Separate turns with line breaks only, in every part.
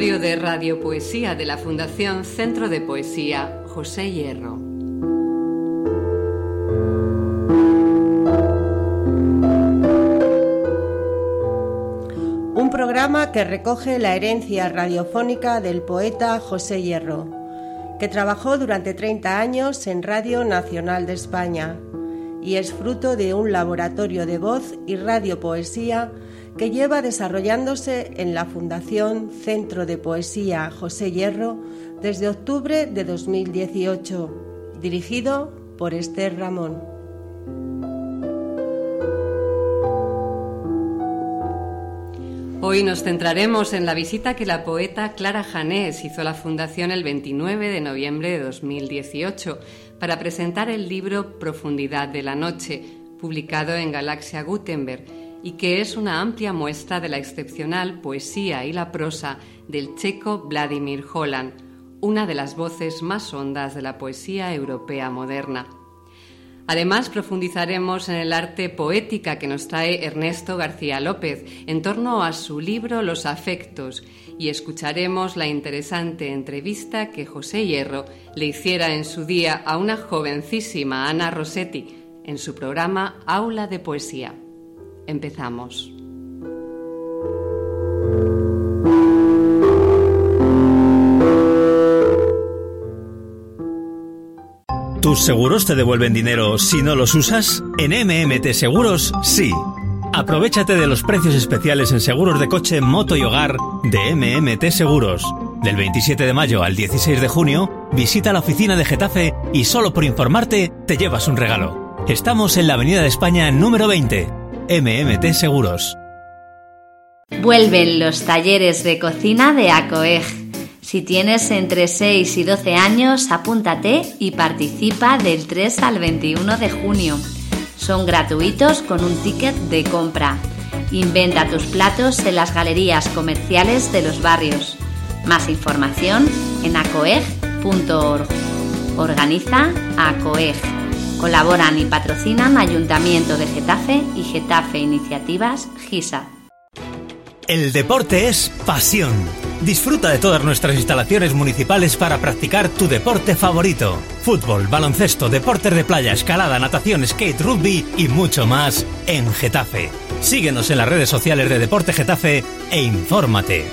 Laboratorio de Radiopoesía de la Fundación Centro de Poesía José Hierro.
Un programa que recoge la herencia radiofónica del poeta José Hierro, que trabajó durante 30 años en Radio Nacional de España y es fruto de un laboratorio de voz y radiopoesía que lleva desarrollándose en la Fundación Centro de Poesía José Hierro desde octubre de 2018, dirigido por Esther Ramón.
Hoy nos centraremos en la visita que la poeta Clara Janés hizo a la Fundación el 29 de noviembre de 2018 para presentar el libro Profundidad de la Noche, publicado en Galaxia Gutenberg y que es una amplia muestra de la excepcional poesía y la prosa del checo Vladimir Holland, una de las voces más hondas de la poesía europea moderna. Además, profundizaremos en el arte poética que nos trae Ernesto García López en torno a su libro Los afectos y escucharemos la interesante entrevista que José Hierro le hiciera en su día a una jovencísima Ana Rossetti en su programa Aula de Poesía. Empezamos.
¿Tus seguros te devuelven dinero si no los usas? En MMT Seguros, sí. Aprovechate de los precios especiales en seguros de coche, moto y hogar de MMT Seguros. Del 27 de mayo al 16 de junio, visita la oficina de Getafe y solo por informarte te llevas un regalo. Estamos en la Avenida de España número 20 MMT Seguros.
Vuelven los talleres de cocina de ACOEG. Si tienes entre 6 y 12 años, apúntate y participa del 3 al 21 de junio. Son gratuitos con un ticket de compra. Inventa tus platos en las galerías comerciales de los barrios. Más información en acoeg.org. Organiza ACOEG. Colaboran y patrocinan Ayuntamiento de Getafe y Getafe Iniciativas GISA.
El deporte es pasión. Disfruta de todas nuestras instalaciones municipales para practicar tu deporte favorito. Fútbol, baloncesto, deportes de playa, escalada, natación, skate, rugby y mucho más en Getafe. Síguenos en las redes sociales de Deporte Getafe e infórmate.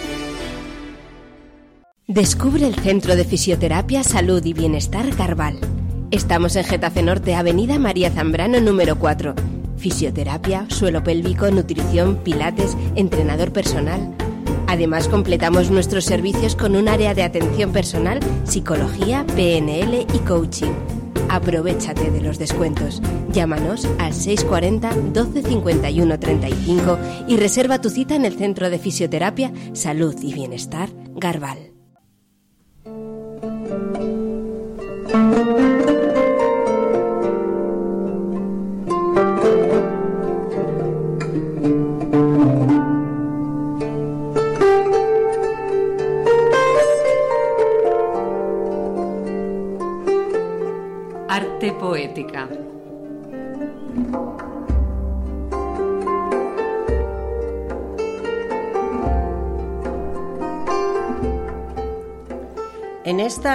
Descubre el Centro de Fisioterapia, Salud y Bienestar Carval Estamos en Getafe Norte, Avenida María Zambrano número 4. Fisioterapia, suelo pélvico, nutrición, pilates, entrenador personal. Además, completamos nuestros servicios con un área de atención personal, psicología, PNL y coaching. Aprovechate de los descuentos. Llámanos al 640 12 51 35 y reserva tu cita en el Centro de Fisioterapia, Salud y Bienestar Garbal.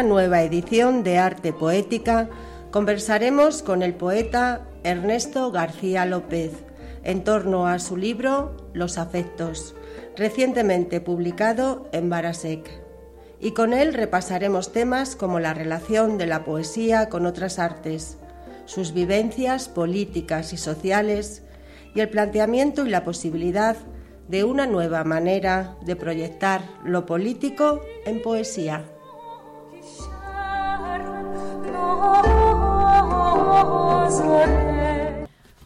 Nueva edición de Arte Poética conversaremos con el poeta Ernesto García López en torno a su libro Los afectos, recientemente publicado en Barasek y con él repasaremos temas como la relación de la poesía con otras artes, sus vivencias políticas y sociales y el planteamiento y la posibilidad de una nueva manera de proyectar lo político en poesía.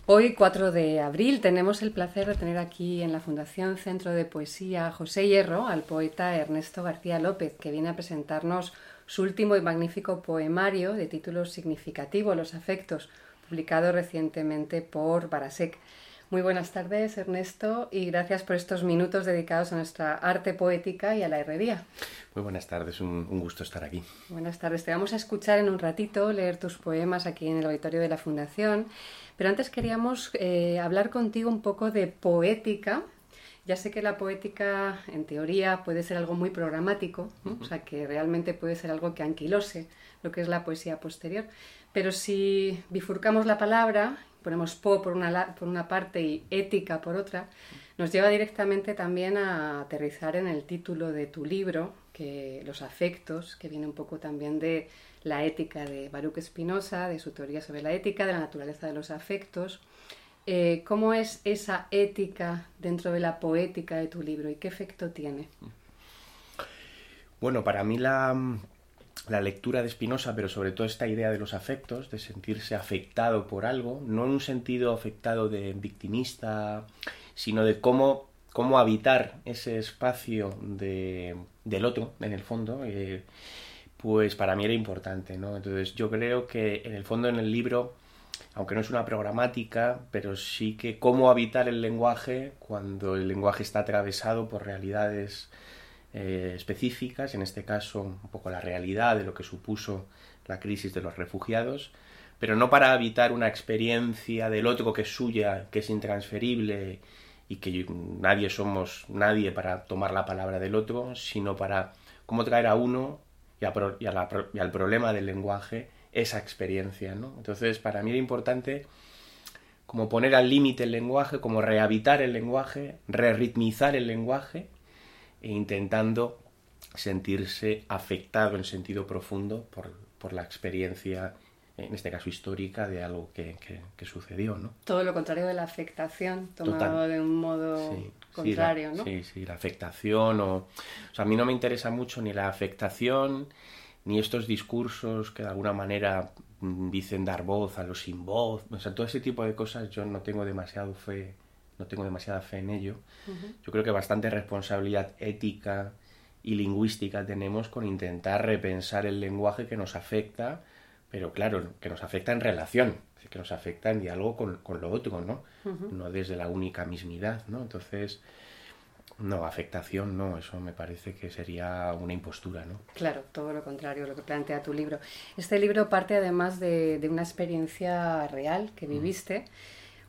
Hoy, 4 de abril, tenemos el placer de tener aquí en la Fundación Centro de Poesía José Hierro al poeta Ernesto García López, que viene a presentarnos su último y magnífico poemario de título significativo, Los afectos, publicado recientemente por Barasek. Muy buenas tardes, Ernesto, y gracias por estos minutos dedicados a nuestra arte poética y a la herrería.
Muy buenas tardes, un, un, gusto estar aquí.
Buenas tardes, te vamos a escuchar en un ratito, leer tus poemas aquí en el auditorio de la Fundación pero antes queríamos eh, hablar contigo un poco de poética Ya sé que la poética, en teoría, puede ser algo muy programático, o sea, que realmente puede ser algo que anquilose lo que es la poesía posterior. Pero si bifurcamos la palabra, ponemos po por una, por una parte y ética por otra, nos lleva directamente también a aterrizar en el título de tu libro, que los afectos, que viene un poco también de la ética de Baruch Spinoza, de su teoría sobre la ética, de la naturaleza de los afectos. Eh, ¿Cómo es esa ética dentro de la poética de tu libro y qué efecto tiene?
Bueno, para mí la, la lectura de Spinoza, pero sobre todo esta idea de los afectos, de sentirse afectado por algo, no en un sentido afectado de victimista, sino de cómo, cómo habitar ese espacio de, del otro, en el fondo, eh, pues para mí era importante, ¿no? Entonces yo creo que en el fondo en el libro, aunque no es una programática, pero sí que cómo habitar el lenguaje cuando el lenguaje está atravesado por realidades eh, específicas, en este caso un poco la realidad de lo que supuso la crisis de los refugiados, pero no para evitar una experiencia del otro que es suya, que es intransferible y que nadie somos nadie para tomar la palabra del otro, sino para cómo traer a uno y, al problema del lenguaje esa experiencia. ¿no? Entonces, para mí era importante como poner al límite el lenguaje, como rehabitar el lenguaje, re-ritmizar el lenguaje e intentando sentirse afectado en sentido profundo por, por, la experiencia, en este caso histórica, de algo que, que, sucedió, ¿no?
Todo lo contrario de la afectación, tomado de un modo contrario,
sí,
¿no?
Sí, sí, la afectación o... O sea, a mí no me interesa mucho ni la afectación, ni estos discursos que de alguna manera mm, dicen dar voz a los sin voz, o sea, todo ese tipo de cosas yo no tengo demasiado fe no tengo demasiada fe en ello. Yo creo que bastante responsabilidad ética y lingüística tenemos con intentar repensar el lenguaje que nos afecta, pero claro, que nos afecta en relación, que nos afecta en diálogo con, lo otro, ¿no? No desde la única mismidad, ¿no? Entonces, no, afectación no, eso me parece que sería una impostura, ¿no?
Claro, todo lo contrario, lo que plantea tu libro. Este libro parte además de, una experiencia real que viviste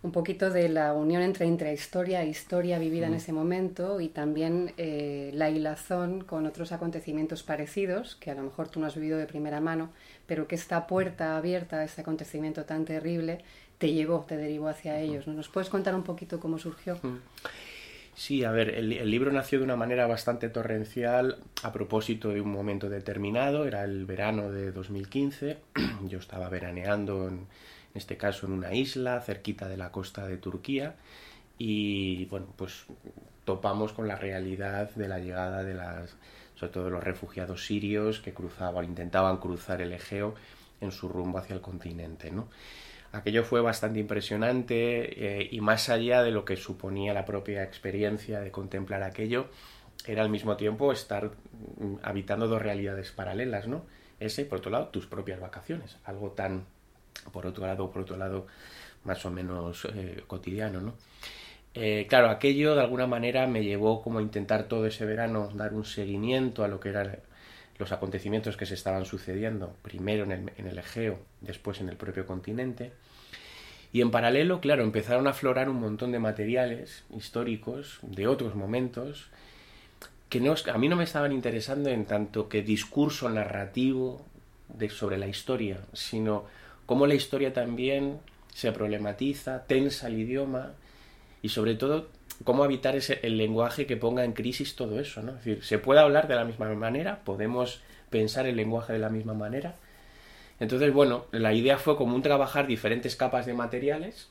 un poquito de la unión entre intrahistoria e historia vivida en ese momento y también eh, la hilazón con otros acontecimientos parecidos que a lo mejor tú no has vivido de primera mano, pero que esta puerta abierta a ese acontecimiento tan terrible te llevó, te derivó hacia ellos. ¿no? ¿Nos puedes contar un poquito cómo surgió?
Sí, a ver, el, el, libro nació de una manera bastante torrencial a propósito de un momento determinado, era el verano de 2015, yo estaba veraneando en este caso en una isla cerquita de la costa de Turquía y bueno, pues topamos con la realidad de la llegada de las, sobre todo los refugiados sirios que cruzaban, intentaban cruzar el Egeo en su rumbo hacia el continente, ¿no? Aquello fue bastante impresionante eh, y más allá de lo que suponía la propia experiencia de contemplar aquello, era al mismo tiempo estar mm, habitando dos realidades paralelas, ¿no? Ese, por otro lado, tus propias vacaciones, algo tan por otro lado, por otro lado, más o menos eh, cotidiano, ¿no? Eh, claro, aquello de alguna manera me llevó como a intentar todo ese verano dar un seguimiento a lo que eran los acontecimientos que se estaban sucediendo, primero en el, en el Egeo, después en el propio continente. Y en paralelo, claro, empezaron a aflorar un montón de materiales históricos de otros momentos que no, a mí no me estaban interesando en tanto que discurso narrativo de, sobre la historia, sino cómo la historia también se problematiza, tensa el idioma y sobre todo cómo evitar ese, el lenguaje que ponga en crisis todo eso, ¿no? Es decir, se puede hablar de la misma manera, podemos pensar el lenguaje de la misma manera. Entonces, bueno, la idea fue como un trabajar diferentes capas de materiales,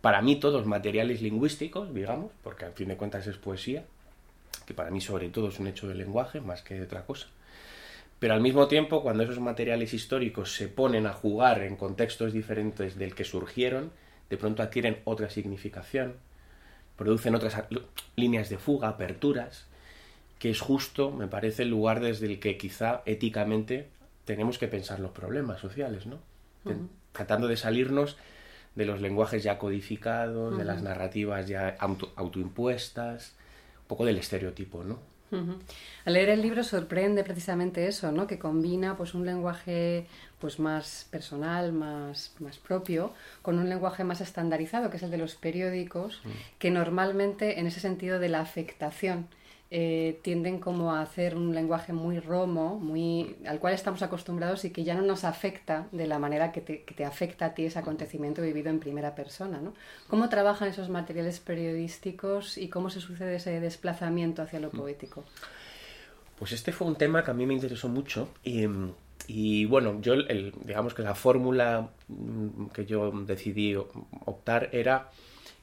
para mí todos materiales lingüísticos, digamos, porque al fin de cuentas es poesía, que para mí sobre todo es un hecho del lenguaje más que de otra cosa. Pero al mismo tiempo, cuando esos materiales históricos se ponen a jugar en contextos diferentes del que surgieron, de pronto adquieren otra significación, producen otras líneas de fuga, aperturas, que es justo, me parece, el lugar desde el que quizá éticamente tenemos que pensar los problemas sociales, ¿no? Tratando de salirnos de los lenguajes ya codificados, de las narrativas ya autoimpuestas, un poco del estereotipo, ¿no?
Al leer el libro sorprende precisamente eso, ¿no? Que combina pues un lenguaje pues más personal, más, más propio, con un lenguaje más estandarizado, que es el de los periódicos, mm. que normalmente en ese sentido de la afectación eh, tienden como a hacer un lenguaje muy romo, muy, al cual estamos acostumbrados y que ya no nos afecta de la manera que te, que te afecta a ti ese acontecimiento vivido en primera persona. ¿no? ¿Cómo trabajan esos materiales periodísticos y cómo se sucede ese desplazamiento hacia lo mm. poético?
Pues este fue un tema que a mí me interesó mucho y, y bueno, yo el, digamos que la fórmula mm, que yo decidí optar era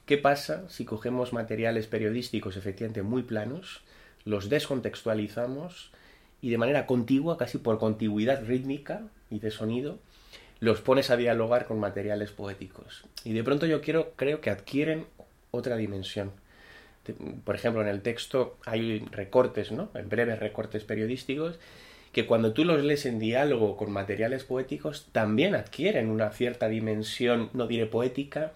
qué pasa si cogemos materiales periodísticos efectivamente muy planos los descontextualizamos y de manera contigua, casi por contigüidad rítmica y de sonido, los pones a dialogar con materiales poéticos. Y de pronto yo quiero, creo que adquieren otra dimensión. Por ejemplo, en el texto hay recortes, ¿no? En breves recortes periodísticos que cuando tú los lees en diálogo con materiales poéticos también adquieren una cierta dimensión, no diré poética,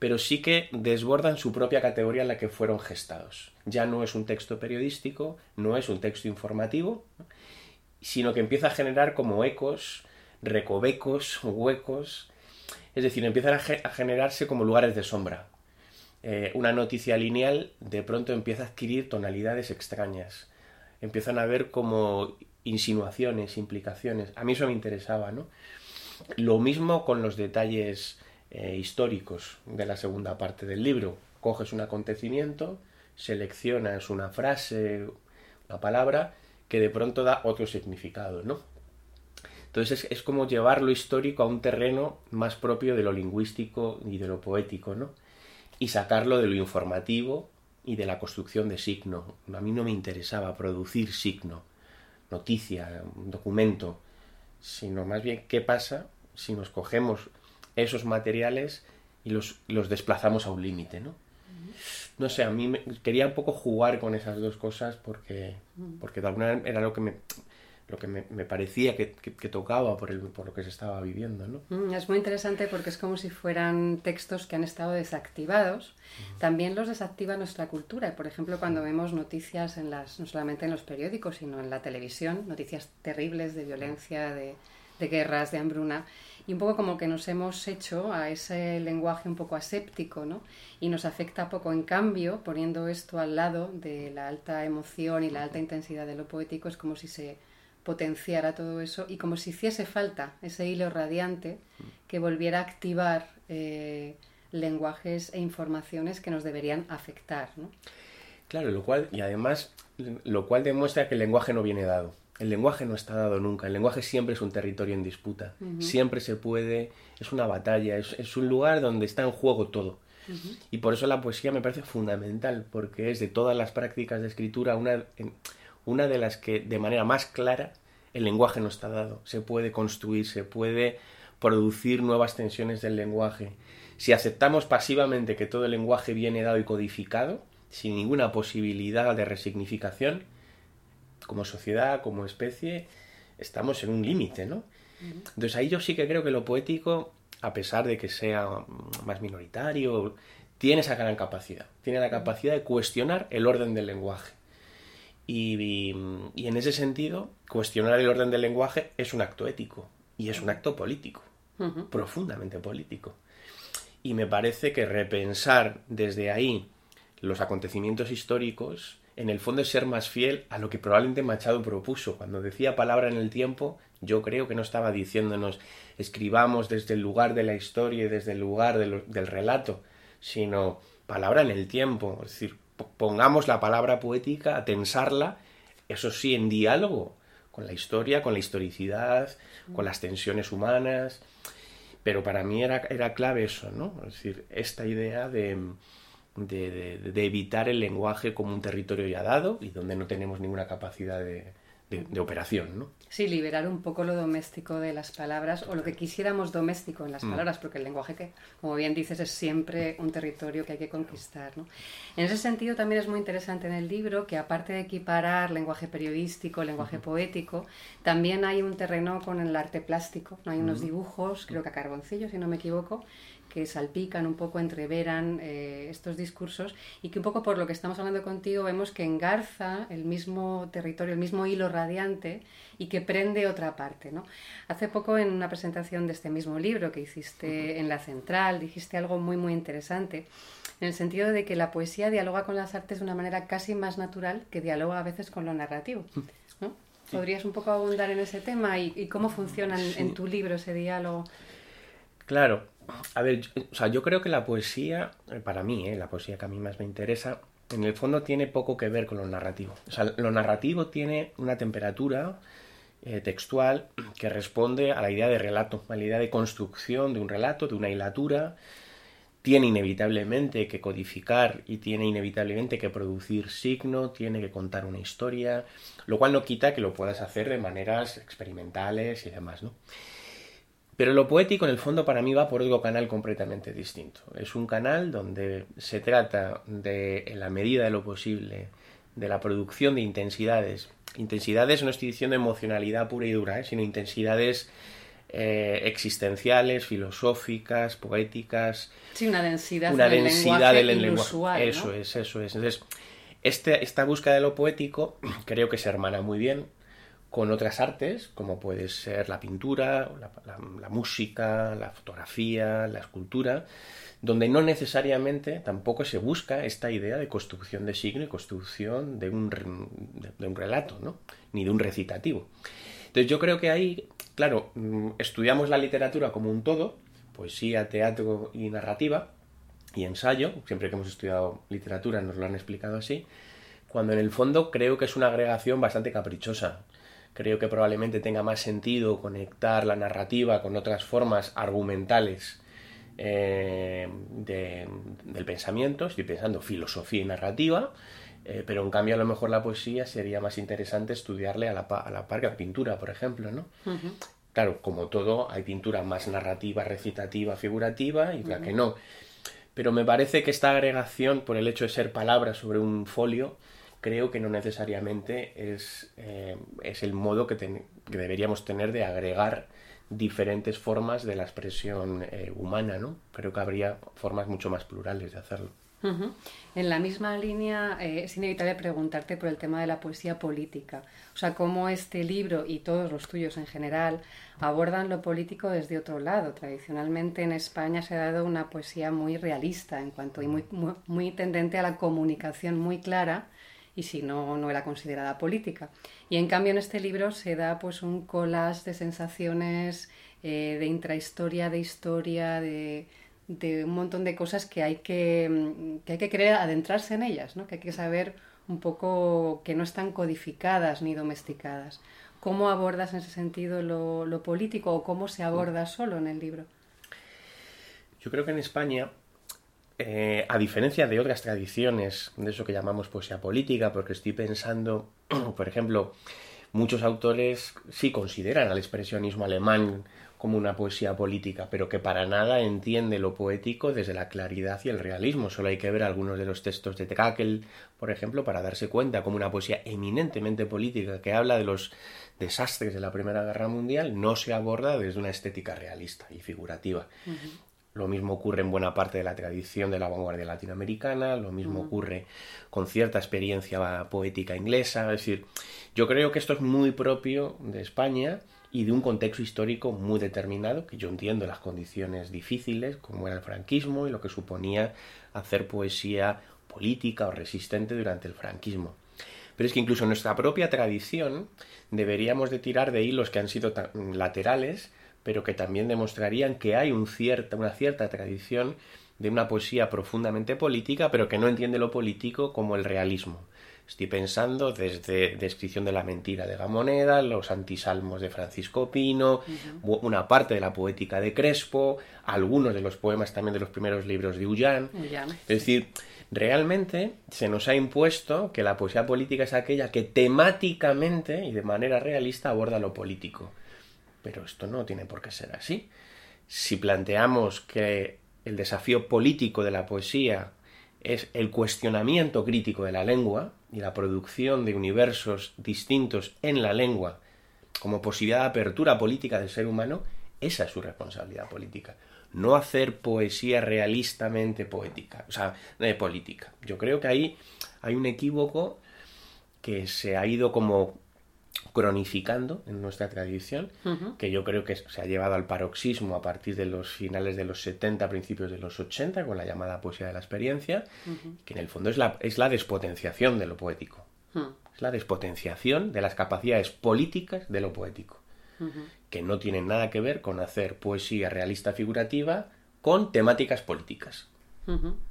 pero sí que desbordan su propia categoría en la que fueron gestados. Ya no es un texto periodístico, no es un texto informativo, sino que empieza a generar como ecos, recovecos, huecos, es decir, empiezan a, generarse como lugares de sombra. Eh, una noticia lineal de pronto empieza a adquirir tonalidades extrañas, empiezan a ver como insinuaciones, implicaciones. A mí eso me interesaba, ¿no? Lo mismo con los detalles eh, históricos de la segunda parte del libro. Coges un acontecimiento, seleccionas una frase, una palabra, que de pronto da otro significado, ¿no? Entonces es, como llevar lo histórico a un terreno más propio de lo lingüístico y de lo poético, ¿no? Y sacarlo de lo informativo y de la construcción de signo. A mí no me interesaba producir signo, noticia, documento, sino más bien qué pasa si nos cogemos esos materiales y los, los desplazamos a un límite, ¿no? No sé, a mí me, quería un poco jugar con esas dos cosas porque, porque de alguna manera era lo que me, lo que me, parecía que, tocaba por, el, por lo que se estaba viviendo. ¿no?
Mm, es muy interesante porque es como si fueran textos que han estado desactivados. También los desactiva nuestra cultura. Por ejemplo, cuando vemos noticias en las, no solamente en los periódicos, sino en la televisión, noticias terribles de violencia, de, de guerras, de hambruna, y un poco como que nos hemos hecho a ese lenguaje un poco aséptico, ¿no? Y nos afecta poco. En cambio, poniendo esto al lado de la alta emoción y la alta intensidad de lo poético, es como si se potenciara todo eso y como si hiciese falta ese hilo radiante que volviera a activar eh, lenguajes e informaciones que nos deberían afectar, ¿no?
Claro, lo cual, y además, lo cual demuestra que el lenguaje no viene dado. El lenguaje no está dado nunca, el lenguaje siempre es un territorio en disputa, siempre se puede, es una batalla, es, un lugar donde está en juego todo. Y por eso la poesía me parece fundamental, porque es de todas las prácticas de escritura una, una de las que de manera más clara el lenguaje no está dado, se puede construir, se puede producir nuevas tensiones del lenguaje. Si aceptamos pasivamente que todo el lenguaje viene dado y codificado, sin ninguna posibilidad de resignificación, como sociedad, como especie, estamos en un límite, ¿no? Entonces ahí yo sí que creo que lo poético, a pesar de que sea más minoritario, tiene esa gran capacidad. Tiene la capacidad de cuestionar el orden del lenguaje. Y, en ese sentido, cuestionar el orden del lenguaje es un acto ético y es un acto político, profundamente político. Y me parece que repensar desde ahí los acontecimientos históricos en el fondo es ser más fiel a lo que probablemente Machado propuso. Cuando decía palabra en el tiempo, yo creo que no estaba diciéndonos escribamos desde el lugar de la historia y desde el lugar del relato, sino palabra en el tiempo. Es decir, pongamos la palabra poética, a tensarla, eso sí, en diálogo con la historia, con la historicidad, con las tensiones humanas. Pero para mí era, era clave eso, ¿no? Es decir, esta idea de de, evitar el lenguaje como un territorio ya dado y donde no tenemos ninguna capacidad de, de, operación, ¿no?
Sí, liberar un poco lo doméstico de las palabras o lo que quisiéramos doméstico en las mm. palabras, porque el lenguaje que, como bien dices, es siempre un territorio que hay que conquistar, ¿no? En ese sentido también es muy interesante en el libro que aparte de equiparar lenguaje periodístico, lenguaje poético, también hay un terreno con el arte plástico, ¿no? Hay unos dibujos, creo que a carboncillo, si no me equivoco, que salpican un poco, entreveran eh, estos discursos y que un poco por lo que estamos hablando contigo vemos que engarza el mismo territorio, el mismo hilo radiante y que prende otra parte. ¿no? Hace poco en una presentación de este mismo libro que hiciste en la central dijiste algo muy muy interesante en el sentido de que la poesía dialoga con las artes de una manera casi más natural que dialoga a veces con lo narrativo. ¿no? ¿Podrías un poco abundar en ese tema y, cómo funciona en, tu libro ese diálogo?
Claro, a ver, o sea, yo creo que la poesía, eh, para mí, eh, la poesía que a mí más me interesa, en el fondo tiene poco que ver con lo narrativo. O sea, lo narrativo tiene una temperatura eh, textual que responde a la idea de relato, a la idea de construcción de un relato, de una hilatura. Tiene inevitablemente que codificar y tiene inevitablemente que producir signo, tiene que contar una historia, lo cual no quita que lo puedas hacer de maneras experimentales y demás, ¿no? Pero lo poético en el fondo para mí va por otro canal completamente distinto. Es un canal donde se trata de, en la medida de lo posible, de la producción de intensidades. Intensidades no estoy diciendo emocionalidad pura y dura, ¿eh? sino intensidades eh, existenciales, filosóficas, poéticas.
Sí, una densidad,
una densidad del lenguaje. Eso es, eso es. Entonces, este, esta búsqueda de lo poético creo que se hermana muy bien con otras artes, como puede ser la pintura, la, música, la fotografía, la escultura, donde no necesariamente tampoco se busca esta idea de construcción de signo y construcción de un, de, un relato, ¿no? ni de un recitativo. Entonces yo creo que ahí, claro, mm, estudiamos la literatura como un todo, poesía, teatro y narrativa, y ensayo, siempre que hemos estudiado literatura nos lo han explicado así, cuando en el fondo creo que es una agregación bastante caprichosa creo que probablemente tenga más sentido conectar la narrativa con otras formas argumentales eh, del pensamiento, estoy pensando filosofía y narrativa, eh, pero en cambio a lo mejor la poesía sería más interesante estudiarle a la, a la par que la pintura, por ejemplo, ¿no? Claro, como todo, hay pintura más narrativa, recitativa, figurativa y la que no. Pero me parece que esta agregación, por el hecho de ser palabras sobre un folio, creo que no necesariamente es, eh, es el modo que, deberíamos tener de agregar diferentes formas de la expresión eh, humana, ¿no? Creo que habría formas mucho más plurales de hacerlo.
En la misma línea eh, es inevitable preguntarte por el tema de la poesía política, o sea, cómo este libro y todos los tuyos en general abordan lo político desde otro lado. Tradicionalmente en España se ha dado una poesía muy realista en cuanto y muy, muy, muy tendente a la comunicación muy clara y si no, no era considerada política. Y en cambio en este libro se da pues un collage de sensaciones, eh, de intrahistoria, de historia, de, de, un montón de cosas que hay que, mm, que hay que querer adentrarse en ellas, ¿no? que hay que saber un poco que no están codificadas ni domesticadas. ¿Cómo abordas en ese sentido lo, lo político o cómo se aborda solo en el libro?
Yo creo que en España eh, a diferencia de otras tradiciones, de eso que llamamos poesía política, porque estoy pensando, por ejemplo, muchos autores sí consideran al expresionismo alemán como una poesía política, pero que para nada entiende lo poético desde la claridad y el realismo. Solo hay que ver algunos de los textos de Trakl, por ejemplo, para darse cuenta como una poesía eminentemente política que habla de los desastres de la Primera Guerra Mundial no se aborda desde una estética realista y figurativa. Lo mismo ocurre en buena parte de la tradición de la vanguardia latinoamericana, lo mismo ocurre con cierta experiencia poética inglesa. Es decir, yo creo que esto es muy propio de España y de un contexto histórico muy determinado, que yo entiendo las condiciones difíciles, como era el franquismo y lo que suponía hacer poesía política o resistente durante el franquismo. Pero es que incluso en nuestra propia tradición deberíamos de tirar de hilos que han sido laterales pero que también demostrarían que hay un cierta, una cierta tradición de una poesía profundamente política, pero que no entiende lo político como el realismo. Estoy pensando desde Descripción de la Mentira de Gamoneda, los antisalmos de Francisco Pino, una parte de la poética de Crespo, algunos de los poemas también de los primeros libros de Ullán. Es decir, realmente se nos ha impuesto que la poesía política es aquella que temáticamente y de manera realista aborda lo político. Pero esto no tiene por qué ser así. Si planteamos que el desafío político de la poesía es el cuestionamiento crítico de la lengua y la producción de universos distintos en la lengua como posibilidad de apertura política del ser humano, esa es su responsabilidad política. no hacer poesía realistamente poética, o sea, política. Yo creo que ahí hay un equívoco que se ha ido como cronificando en nuestra tradición, que yo creo que se ha llevado al paroxismo a partir de los finales de los 70, principios de los 80, con la llamada poesía de la experiencia, que en el fondo es la, es la despotenciación de lo poético. Es la despotenciación de las capacidades políticas de lo poético, que no tienen nada que ver con hacer poesía realista figurativa con temáticas políticas.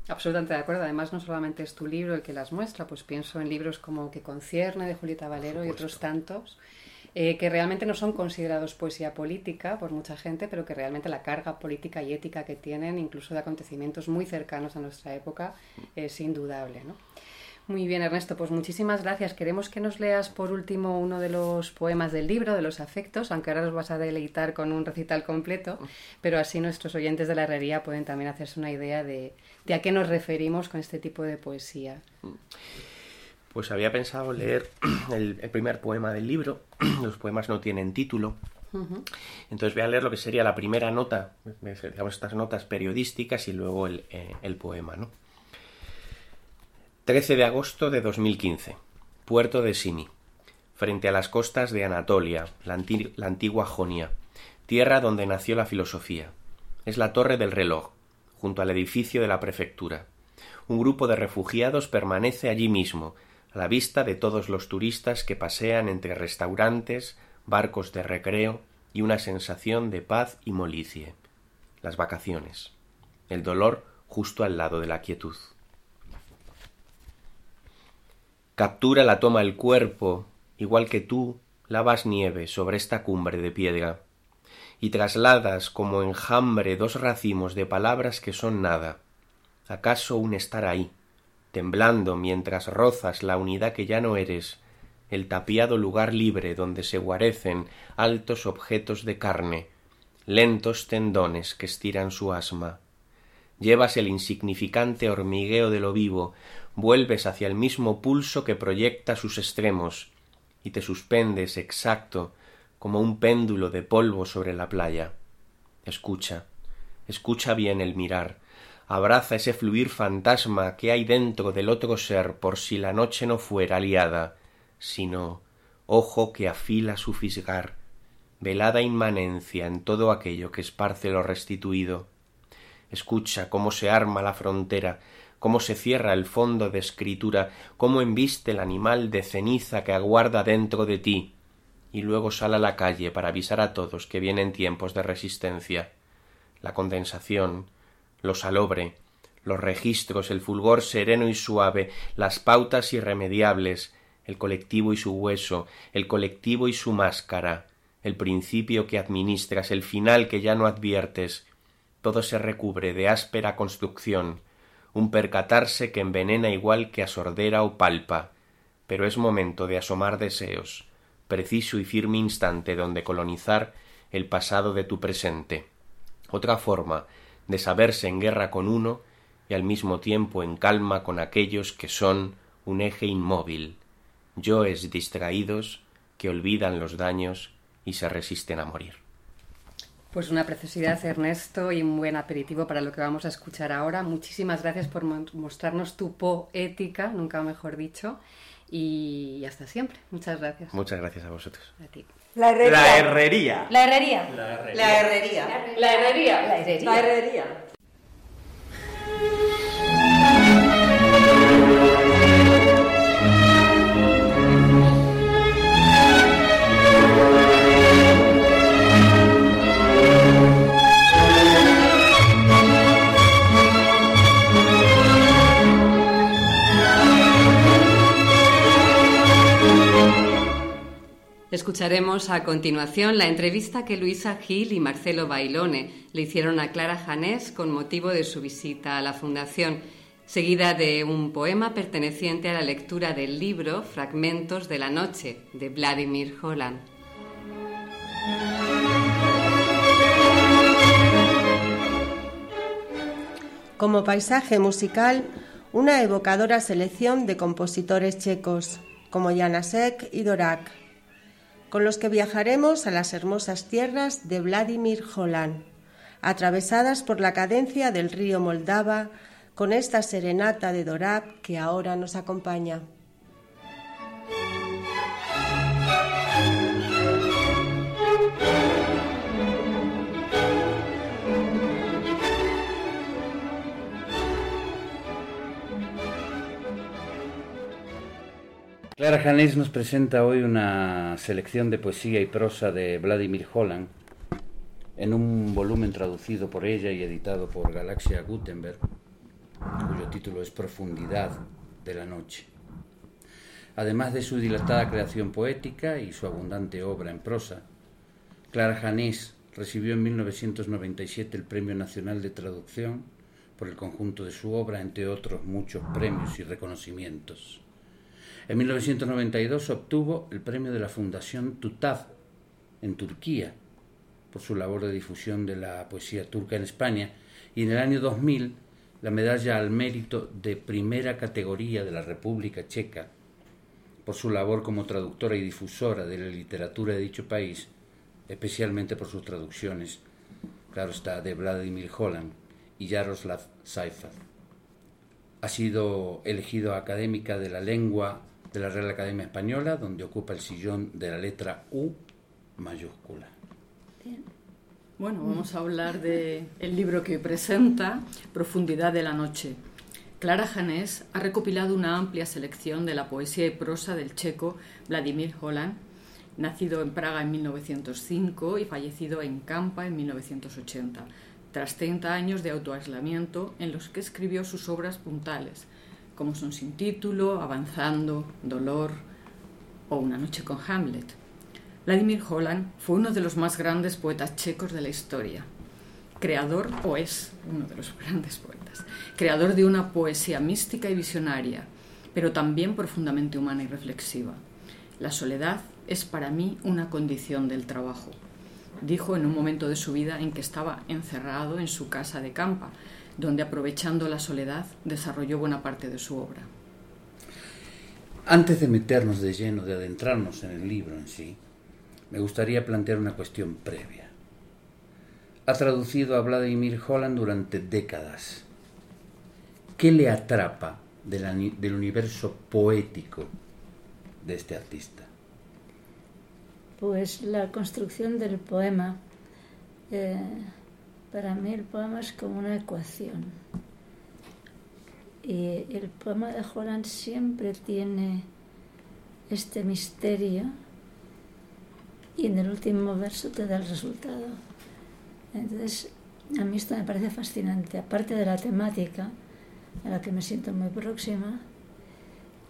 Absolutamente de acuerdo. Además, no solamente es tu libro el que las muestra, pues pienso en libros como Que concierne de Julieta Valero y otros tantos, eh, que realmente no son considerados poesía política por mucha gente, pero que realmente la carga política y ética que tienen, incluso de acontecimientos muy cercanos a nuestra época, es indudable. ¿no? Muy bien, Ernesto, pues muchísimas gracias. Queremos que nos leas por último uno de los poemas del libro, de los afectos, aunque ahora los vas a deleitar con un recital completo, pero así nuestros oyentes de la herrería pueden también hacerse una idea de, a qué nos referimos con este tipo de poesía.
Pues había pensado leer el, primer poema del libro, los poemas no tienen título, Entonces voy a leer lo que sería la primera nota, digamos estas notas periodísticas y luego el, eh, el poema, ¿no? 13 de agosto de 2015. Puerto de Simi. Frente a las costas de Anatolia, la, antigua Jonia, tierra donde nació la filosofía. Es la torre del reloj, junto al edificio de la prefectura. Un grupo de refugiados permanece allí mismo, a la vista de todos los turistas que pasean entre restaurantes, barcos de recreo y una sensación de paz y molicie. Las vacaciones. El dolor justo al lado de la quietud. Captura la toma el cuerpo, igual que tú lavas nieve sobre esta cumbre de piedra, y trasladas como enjambre dos racimos de palabras que son nada. ¿Acaso un estar ahí, temblando mientras rozas la unidad que ya no eres, el tapiado lugar libre donde se guarecen altos objetos de carne, lentos tendones que estiran su asma? Llevas el insignificante hormigueo de lo vivo, vuelves hacia el mismo pulso que proyecta sus extremos, y te suspendes exacto como un péndulo de polvo sobre la playa. Escucha, escucha bien el mirar, abraza ese fluir fantasma que hay dentro del otro ser por si la noche no fuera aliada, sino ojo que afila su fisgar, velada inmanencia en todo aquello que esparce lo restituido. Escucha cómo se arma la frontera, cómo se cierra el fondo de escritura, cómo embiste el animal de ceniza que aguarda dentro de ti, y luego sale a la calle para avisar a todos que vienen tiempos de resistencia. La condensación, lo salobre, los registros, el fulgor sereno y suave, las pautas irremediables, el colectivo y su hueso, el colectivo y su máscara, el principio que administras, el final que ya no adviertes, todo se recubre de áspera construcción, un percatarse que envenena igual que asordera o palpa, pero es momento de asomar deseos, preciso y firme instante donde colonizar el pasado de tu presente. Otra forma de saberse en guerra con uno y al mismo tiempo en calma con aquellos que son un eje inmóvil, yoes distraídos que olvidan los daños y se resisten a morir.
Pues una preciosidad, Ernesto, y un buen aperitivo para lo que vamos a escuchar ahora. Muchísimas gracias por mostrarnos tu poética, nunca mejor dicho, y hasta siempre. Muchas gracias.
Muchas gracias a vosotros.
A ti.
La herrería.
La herrería.
La herrería.
La herrería.
La herrería.
La herrería.
La herrería. La herrería.
Escucharemos a continuación la entrevista que Luisa Gil y Marcelo Bailone le hicieron a Clara Janés con motivo de su visita a la Fundación, seguida de un poema perteneciente a la lectura del libro Fragmentos de la Noche de Vladimir Holland.
Como paisaje musical, una evocadora selección de compositores checos, como Janasek y Dorak con los que viajaremos a las hermosas tierras de Vladimir Holland, atravesadas por la cadencia del río Moldava, con esta serenata de Dorab que ahora nos acompaña.
Clara Janés nos presenta hoy una selección de poesía y prosa de Vladimir Holland en un volumen traducido por ella y editado por Galaxia Gutenberg, cuyo título es Profundidad de la Noche. Además de su dilatada creación poética y su abundante obra en prosa, Clara Janés recibió en 1997 el Premio Nacional de Traducción por el conjunto de su obra, entre otros muchos premios y reconocimientos. En 1992 obtuvo el premio de la Fundación Tutav en Turquía por su labor de difusión de la poesía turca en España y en el año 2000 la medalla al mérito de primera categoría de la República Checa por su labor como traductora y difusora de la literatura de dicho país, especialmente por sus traducciones, claro está, de Vladimir Holland y Jaroslav Seifert. Ha sido elegido académica de la lengua de la Real Academia Española, donde ocupa el sillón de la letra U mayúscula.
Bueno, vamos a hablar del el libro que presenta, Profundidad de la Noche. Clara Janés ha recopilado una amplia selección de la poesía y prosa del checo Vladimir Holland, nacido en Praga en 1905 y fallecido en Campa en 1980, tras 30 años de autoaislamiento en los que escribió sus obras puntales, como son Sin título, Avanzando, Dolor o Una noche con Hamlet. Vladimir Holland fue uno de los más grandes poetas checos de la historia. Creador, o es uno de los grandes poetas, creador de una poesía mística y visionaria, pero también profundamente humana y reflexiva. La soledad es para mí una condición del trabajo, dijo en un momento de su vida en que estaba encerrado en su casa de campa, donde aprovechando la soledad desarrolló buena parte de su obra.
Antes de meternos de lleno, de adentrarnos en el libro en sí, me gustaría plantear una cuestión previa. Ha traducido a Vladimir Holland durante décadas. ¿Qué le atrapa del universo poético de este artista?
Pues la construcción del poema. Eh, para mí el poema es como una ecuación. Y el poema de Holland siempre tiene este misterio y en el último verso te da el resultado. Entonces, a mí esto me parece fascinante. Aparte de la temática, a la que me siento muy próxima,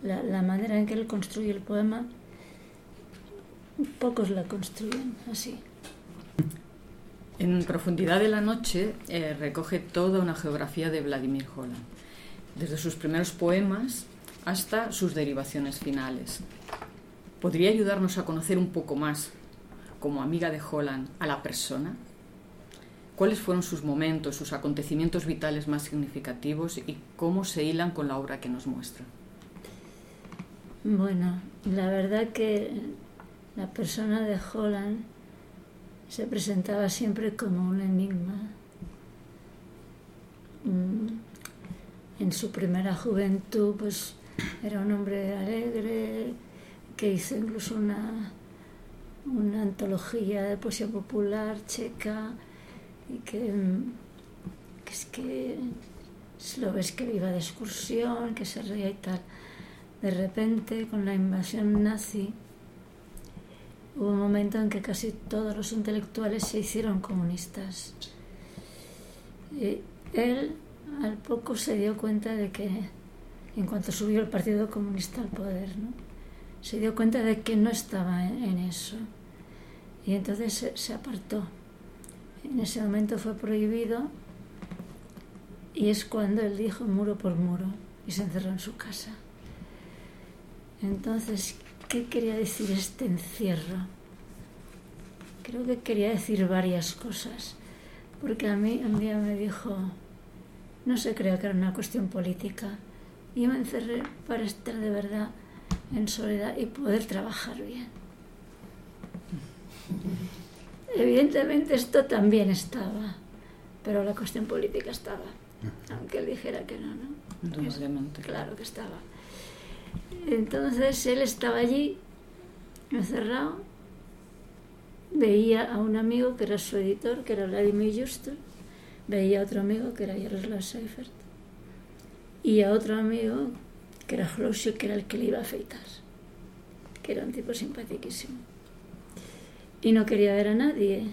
la, la manera en que él construye el poema, pocos la construyen así.
En Profundidad de la Noche eh, recoge toda una geografía de Vladimir Holland, desde sus primeros poemas hasta sus derivaciones finales. ¿Podría ayudarnos a conocer un poco más, como amiga de Holland, a la persona? ¿Cuáles fueron sus momentos, sus acontecimientos vitales más significativos y cómo se hilan con la obra que nos muestra?
Bueno, la verdad que la persona de Holland se presentaba siempre como un enigma. Mm, en su primera juventud, pues era un hombre alegre que hizo incluso una, una antología de poesía popular checa y que, que es que lo ves que iba de excursión, que se reía y tal. De repente, con la invasión nazi, Hubo un momento en que casi todos los intelectuales se hicieron comunistas. Y él al poco se dio cuenta de que, en cuanto subió el Partido Comunista al poder, ¿no? se dio cuenta de que no estaba en, eso. Y entonces se, se apartó. En ese momento fue prohibido y es cuando él dijo muro por muro y se encerró en su casa. Entonces, ¿Qué quería decir este encierro? Creo que quería decir varias cosas, porque a mí un día me dijo, no se crea que era una cuestión política, y me encerré para estar de verdad en soledad y poder trabajar bien. Evidentemente esto también estaba, pero la cuestión política estaba, aunque él dijera que no, ¿no?
Indudablemente.
Claro que estaba. Entonces él estaba allí, encerrado, veía a un amigo que era su editor, que era Vladimir Justo, veía a otro amigo que era Jaroslav Seifert, y a otro amigo que era Hlosio, que era el que le iba a afeitar, que era un tipo simpaticísimo. Y no quería ver a nadie.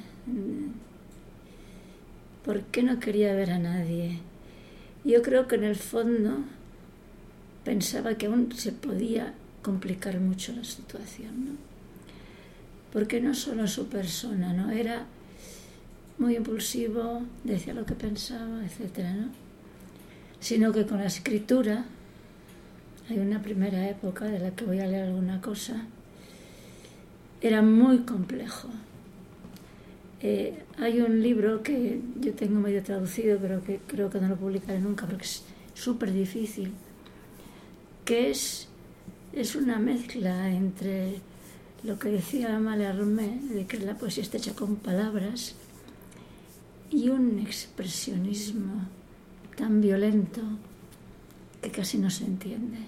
¿Por qué no quería ver a nadie? Yo creo que en el fondo pensaba que aún se podía complicar mucho la situación, ¿no? Porque no solo su persona, ¿no? Era muy impulsivo, decía lo que pensaba, etcétera, ¿no? Sino que con la escritura hay una primera época de la que voy a leer alguna cosa, era muy complejo. Eh, hay un libro que yo tengo medio traducido, pero que creo que no lo publicaré nunca porque es súper difícil, que es, es una mezcla entre lo que decía Mallarmé, de que la poesía está hecha con palabras, y un expresionismo tan violento que casi no se entiende.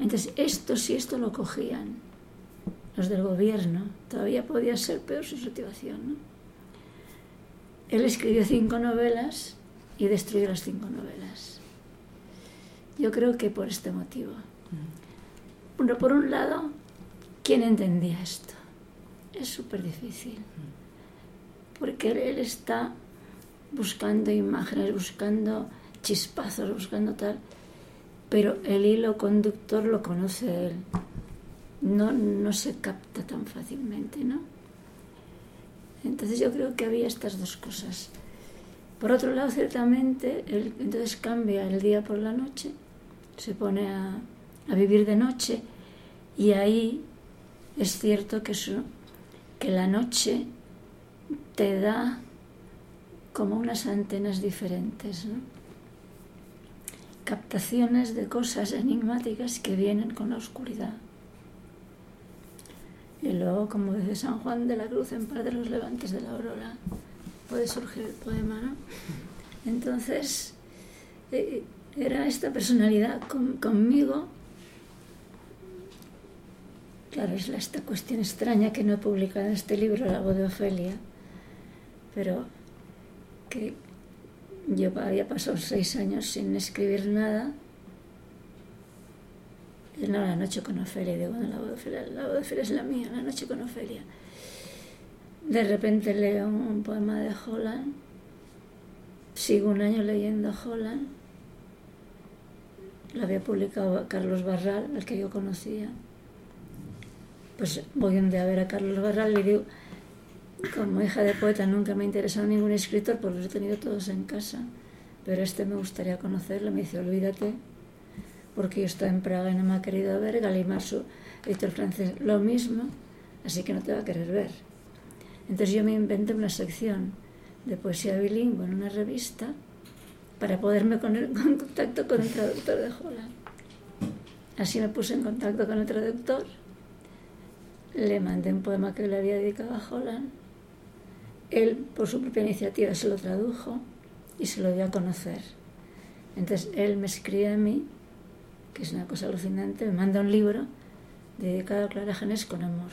Entonces, esto si esto lo cogían los del gobierno, todavía podía ser peor su situación. ¿no? Él escribió cinco novelas y destruyó las cinco novelas. Yo creo que por este motivo. Bueno, por un lado, ¿quién entendía esto? Es súper difícil. Porque él está buscando imágenes, buscando chispazos, buscando tal pero el hilo conductor lo conoce él. No, no se capta tan fácilmente, ¿no? Entonces yo creo que había estas dos cosas. Por otro lado, ciertamente, él entonces cambia el día por la noche, se pone a, vivir de noche y ahí es cierto que, que la noche te da como unas antenas diferentes, captaciones de cosas enigmáticas que vienen con la oscuridad. Y luego, como dice San Juan de la Cruz en par de los levantes de la aurora, puede surgir el poema, ¿no? Entonces, eh, era esta personalidad conmigo. Claro, es esta cuestión extraña que no he publicado en este libro, La voz de Ofelia, pero que yo había pasado seis años sin escribir nada. No, la noche con Ofelia, digo, la voz de Ofelia, la voz de Ofelia es la mía, la noche con Ofelia. De repente leo un poema de Holland, sigo un año leyendo Holland, lo había publicado Carlos Barral, el que yo conocía. Pues voy un día a ver a Carlos Barral y digo, como hija de poeta nunca me ha interesado ningún escritor, pues los he tenido todos en casa. Pero este me gustaría conocerlo. Me dice, olvídate, porque yo estoy en Praga y no me ha querido ver. Galimar, su editor francés, lo mismo, así que no te va a querer ver. Entonces yo me inventé una sección de poesía bilingüe en una revista para poderme poner en contacto con el traductor de Holland. Así me puse en contacto con el traductor, le mandé un poema que le había dedicado a Holland él, por su propia iniciativa, se lo tradujo y se lo dio a conocer. Entonces, él me escribe a mí, que es una cosa alucinante, me manda un libro dedicado a Clara Janés con amor.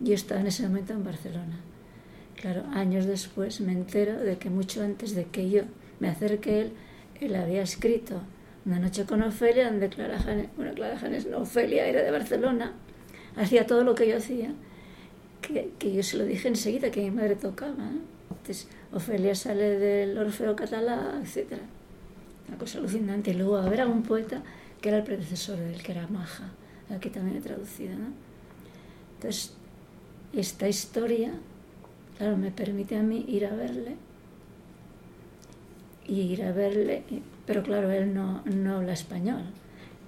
Yo estaba en ese momento en Barcelona. Claro, años después me entero de que mucho antes de que yo me acerque a él, él había escrito Una noche con Ofelia, donde Clara Janés, bueno, Clara Janés, no, Ofelia era de Barcelona, hacía todo lo que yo hacía que, yo se lo dije enseguida que mi madre tocaba. Entonces, Ofelia sale del Orfeo Catalá, etc. Una cosa alucinante. Y luego a ver a un poeta que era el predecesor del que era Maja, aquí también he traducido. ¿no? Entonces, esta historia, claro, me permite a mí ir a verle y ir a verle, pero claro, él no, no habla español,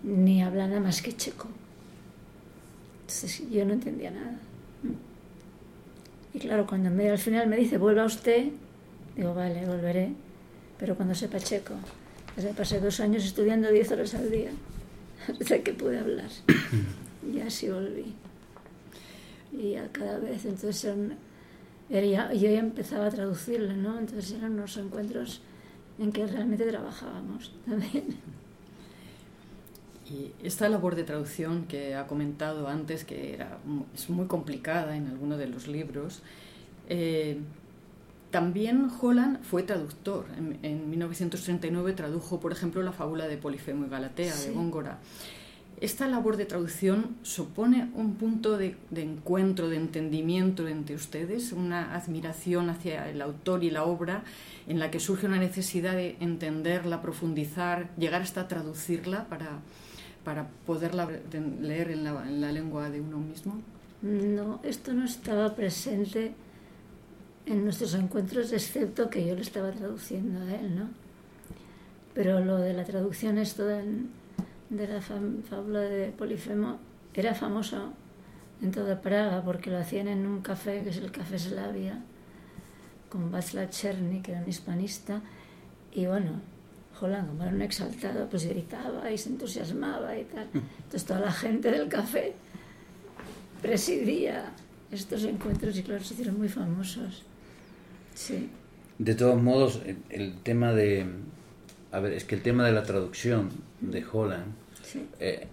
ni habla nada más que checo. Entonces yo no entendía nada. Y claro, cuando me, al final me dice, vuelva usted, digo, vale, volveré, pero cuando sepa checo. Desde pasé dos años estudiando 10 horas al día, hasta que pude hablar. Y así volví. Y a cada vez, entonces yo ya empezaba a traducirle, ¿no? Entonces eran unos encuentros en que realmente trabajábamos también.
Y esta labor de traducción que ha comentado antes, que era, es muy complicada en algunos de los libros, eh, también Holland fue traductor. En, 1939 tradujo, por ejemplo, la fábula de Polifemo y Galatea de Góngora. Esta labor de traducción supone un punto de, encuentro, de entendimiento entre ustedes, una admiración hacia el autor y la obra en la que surge una necesidad de entenderla, profundizar, llegar hasta traducirla para, para poderla leer en la, en la lengua de uno mismo.
No, esto no estaba presente en nuestros encuentros, excepto que yo lo estaba traduciendo a él, ¿no? Pero lo de la traducción, esto de, la fábula de Polifemo, era famoso en toda Praga porque lo hacían en un café que es el Café Slavia, con Václav Cherny, que era un hispanista, y bueno, Holland, como era un exaltado, pues gritaba y se entusiasmaba y tal. Entonces toda la gente del café presidía estos encuentros y claro, se hicieron muy famosos. Sí.
De todos modos, el, tema de... A ver, es que el tema de la traducción de Holland, eh,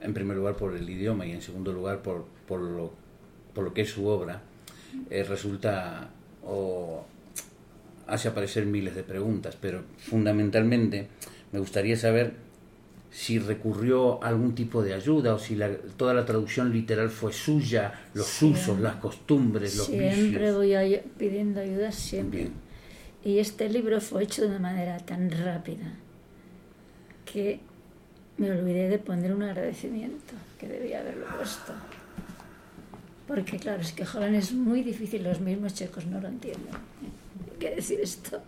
en primer lugar por el idioma y en segundo lugar por, por, lo, por lo que es su obra, eh, resulta o hace aparecer miles de preguntas, pero fundamentalmente me gustaría saber si recurrió a algún tipo de ayuda o si toda la traducción literal fue suya, los usos, las costumbres, los
siempre voy pidiendo ayuda, siempre. Y este libro fue hecho de una manera tan rápida que me olvidé de poner un agradecimiento, que debía haberlo puesto. Porque claro, es que Holland es muy difícil, los mismos checos no lo entienden. ¿Qué decir esto?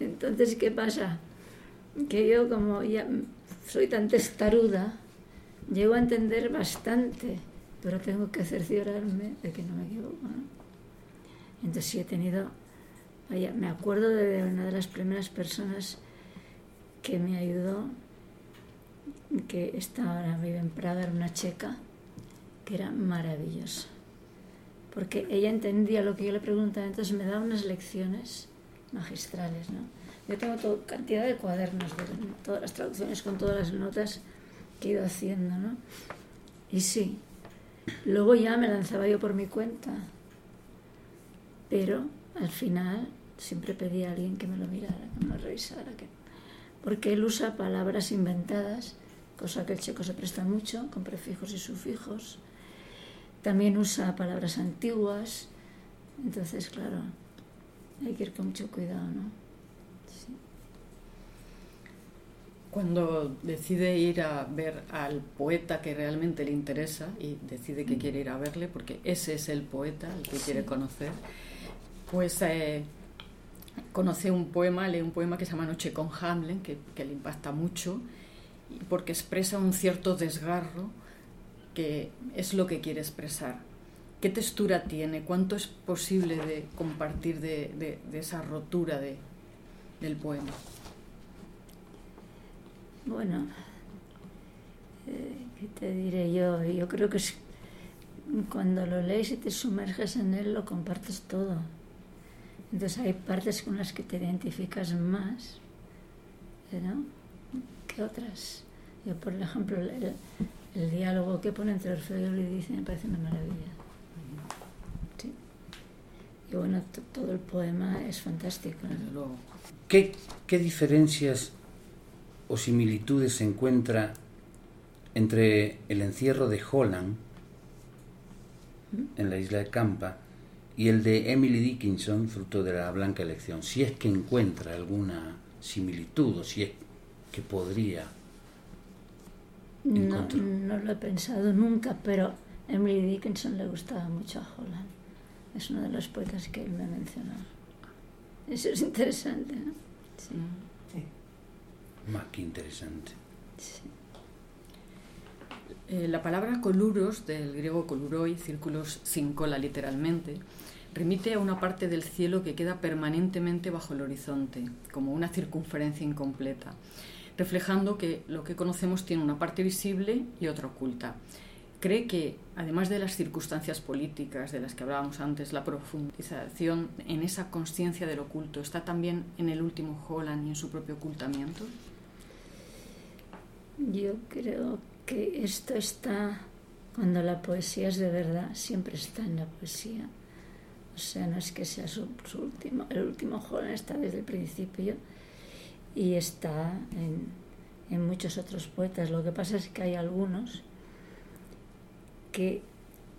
Entonces, ¿qué pasa? Que yo como ya soy tan testaruda, llego a entender bastante, pero tengo que cerciorarme de que no me equivoco. Entonces sí he tenido, me acuerdo de una de las primeras personas que me ayudó, que está ahora vive en Praga, era una checa, que era maravillosa. Porque ella entendía lo que yo le preguntaba, entonces me daba unas lecciones magistrales, ¿no? Yo tengo todo, cantidad de cuadernos de todas las traducciones con todas las notas que he ido haciendo, ¿no? Y sí, luego ya me lanzaba yo por mi cuenta, pero al final siempre pedía a alguien que me lo mirara, que me lo revisara, que... porque él usa palabras inventadas, cosa que el checo se presta mucho, con prefijos y sufijos. También usa palabras antiguas, entonces, claro, hay que ir con mucho cuidado, ¿no?
Cuando decide ir a ver al poeta que realmente le interesa y decide que mm. quiere ir a verle, porque ese es el poeta al que quiere conocer, pues eh, conoce un poema, lee un poema que se llama Noche con Hamlet, que, que le impacta mucho, porque expresa un cierto desgarro que es lo que quiere expresar. ¿Qué textura tiene? ¿Cuánto es posible de compartir de, de esa rotura de, del poema?
Bueno, eh, ¿qué te diré yo? Yo creo que cuando lo lees y te sumerges en él, lo compartes todo. Entonces hay partes con las que te identificas más ¿no? que otras. Yo, por ejemplo, el, diálogo que pone entre Orfeo y Eurídice me parece una maravilla. Sí. Y bueno, todo el poema es fantástico.
¿Qué, ¿Qué diferencias o similitudes se encuentra entre el encierro de Holland en la isla de Campa y el de Emily Dickinson, fruto de la blanca elección, si es que encuentra alguna similitud o si es que podría.
No, no lo he pensado nunca, pero Emily Dickinson le gustaba mucho a Holland. Es uno de los poetas que él me mencionó. Eso es interesante, ¿no? Sí.
Más que interesante.
Eh, la palabra coluros, del griego coluroi, círculos sin cola literalmente, remite a una parte del cielo que queda permanentemente bajo el horizonte, como una circunferencia incompleta, reflejando que lo que conocemos tiene una parte visible y otra oculta. cree que, además de las circunstancias políticas de las que hablábamos antes, la profundización en esa conciencia del oculto está también en el último Holland y en su propio ocultamiento?
Yo creo que esto está, cuando la poesía es de verdad, siempre está en la poesía. O sea, no es que sea su, último, el último Holland está desde el principio y está en, en muchos otros poetas. Lo que pasa es que hay algunos que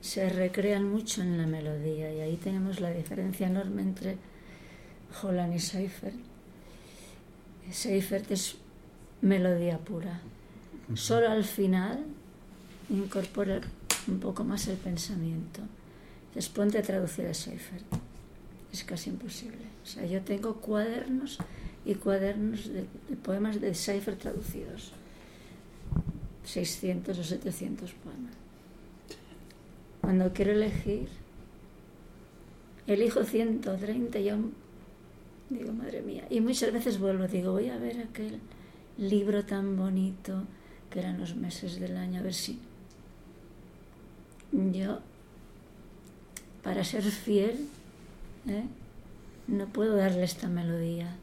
se recrean mucho en la melodía y ahí tenemos la diferencia enorme entre Holland y Seifert. Seifert es melodía pura. Solo al final incorpora un poco más el pensamiento. Después de traducir a Seifert. Es casi imposible. O sea, yo tengo cuadernos y cuadernos de, de poemas de Seifert traducidos. 600 o 700 poemas. Cuando quiero elegir, elijo 130 y digo, madre mía. Y muchas veces vuelvo, digo, voy a ver aquel libro tan bonito que eran los meses del año, a ver si yo, para ser fiel, ¿eh? no puedo darle esta melodía.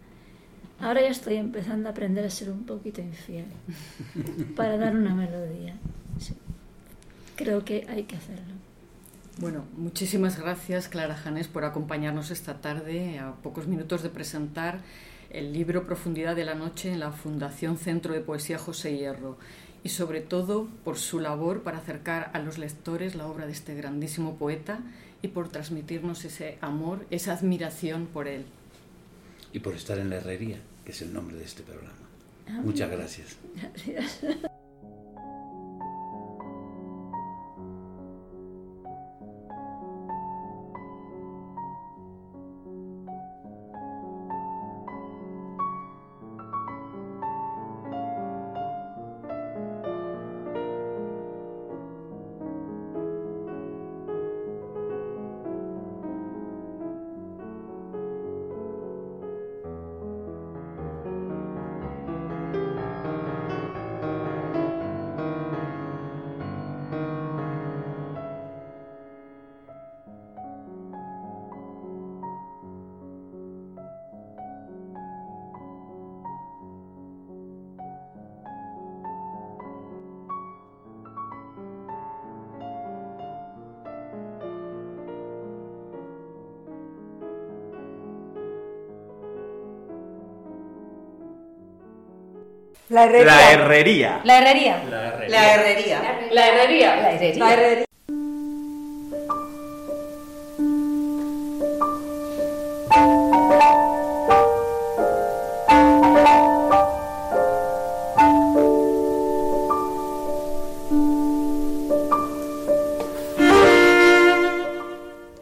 Ahora ya estoy empezando a aprender a ser un poquito infiel para dar una melodía. Creo que hay que hacerlo.
Bueno, muchísimas gracias Clara Janés por acompañarnos esta tarde a pocos minutos de presentar el libro Profundidad de la Noche en la Fundación Centro de Poesía José Hierro y sobre todo por su labor para acercar a los lectores la obra de este grandísimo poeta y por transmitirnos ese amor, esa admiración por él.
Y por estar en la herrería, que es el nombre de este programa. Ah, Muchas gracias. Gracias.
La herrería.
La herrería.
La herrería.
La herrería.
La herrería.
La herrería.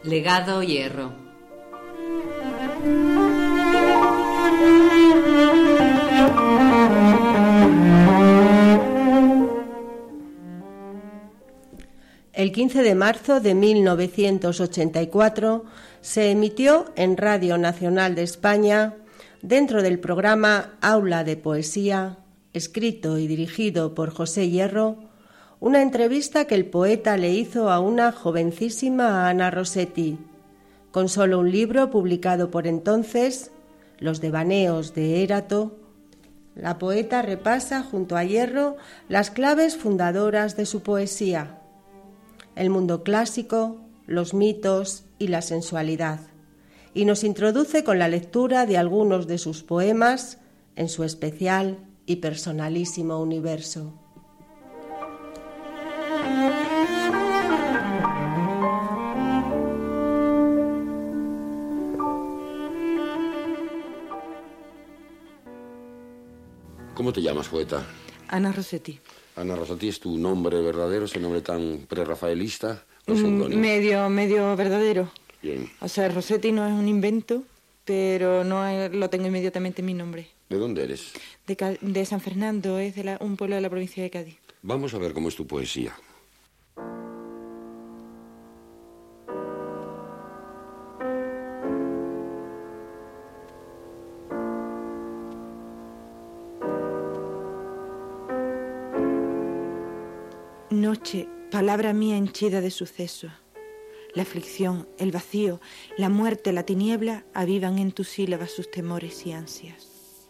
Legado Hierro.
15 de marzo de 1984 se emitió en Radio Nacional de España, dentro del programa Aula de Poesía, escrito y dirigido por José Hierro, una entrevista que el poeta le hizo a una jovencísima Ana Rossetti. Con solo un libro publicado por entonces, Los devaneos de Érato, la poeta repasa junto a Hierro las claves fundadoras de su poesía el mundo clásico, los mitos y la sensualidad, y nos introduce con la lectura de algunos de sus poemas en su especial y personalísimo universo.
¿Cómo te llamas, poeta?
Ana Rossetti.
Ana Rosati, ¿es tu nombre verdadero, ese nombre tan prerrafaelista?
Mm, medio, medio verdadero.
Bien.
O sea, Rossetti no es un invento, pero no lo tengo inmediatamente en mi nombre.
¿De dónde eres?
De, San Fernando, es de un pueblo de la provincia de Cádiz.
Vamos a ver cómo es tu poesía.
Palabra mía henchida de sucesos. La aflicción, el vacío, la muerte, la tiniebla avivan en tus sílabas sus temores y ansias.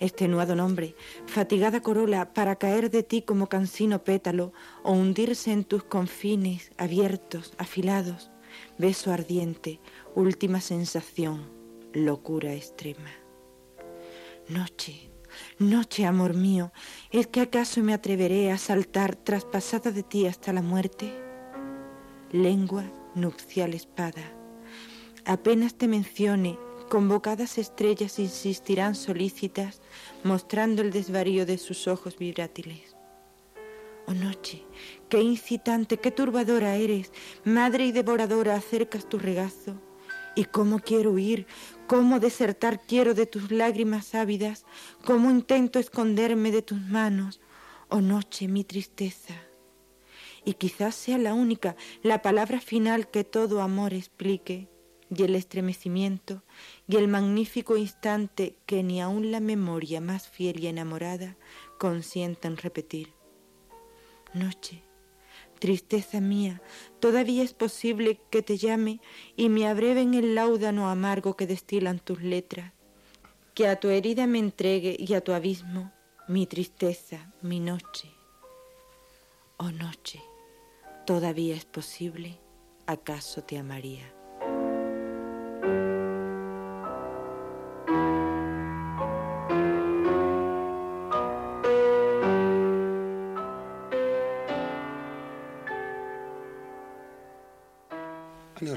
Extenuado nombre, fatigada corola para caer de ti como cansino pétalo o hundirse en tus confines abiertos, afilados, beso ardiente, última sensación, locura extrema. Noche, noche, amor mío, ¿es que acaso me atreveré a saltar traspasada de ti hasta la muerte? Lengua, nupcial espada. Apenas te mencione, convocadas estrellas insistirán solícitas, mostrando el desvarío de sus ojos vibrátiles. Oh noche, qué incitante, qué turbadora eres, madre y devoradora, acercas tu regazo. Y cómo quiero huir, cómo desertar quiero de tus lágrimas ávidas, cómo intento esconderme de tus manos. Oh noche, mi tristeza y quizás sea la única, la palabra final que todo amor explique, y el estremecimiento, y el magnífico instante que ni aun la memoria más fiel y enamorada consienten repetir. Noche, tristeza mía, todavía es posible que te llame y me abreven el láudano amargo que destilan tus letras, que a tu herida me entregue y a tu abismo mi tristeza, mi noche. Oh noche todavía es posible, ¿acaso te amaría?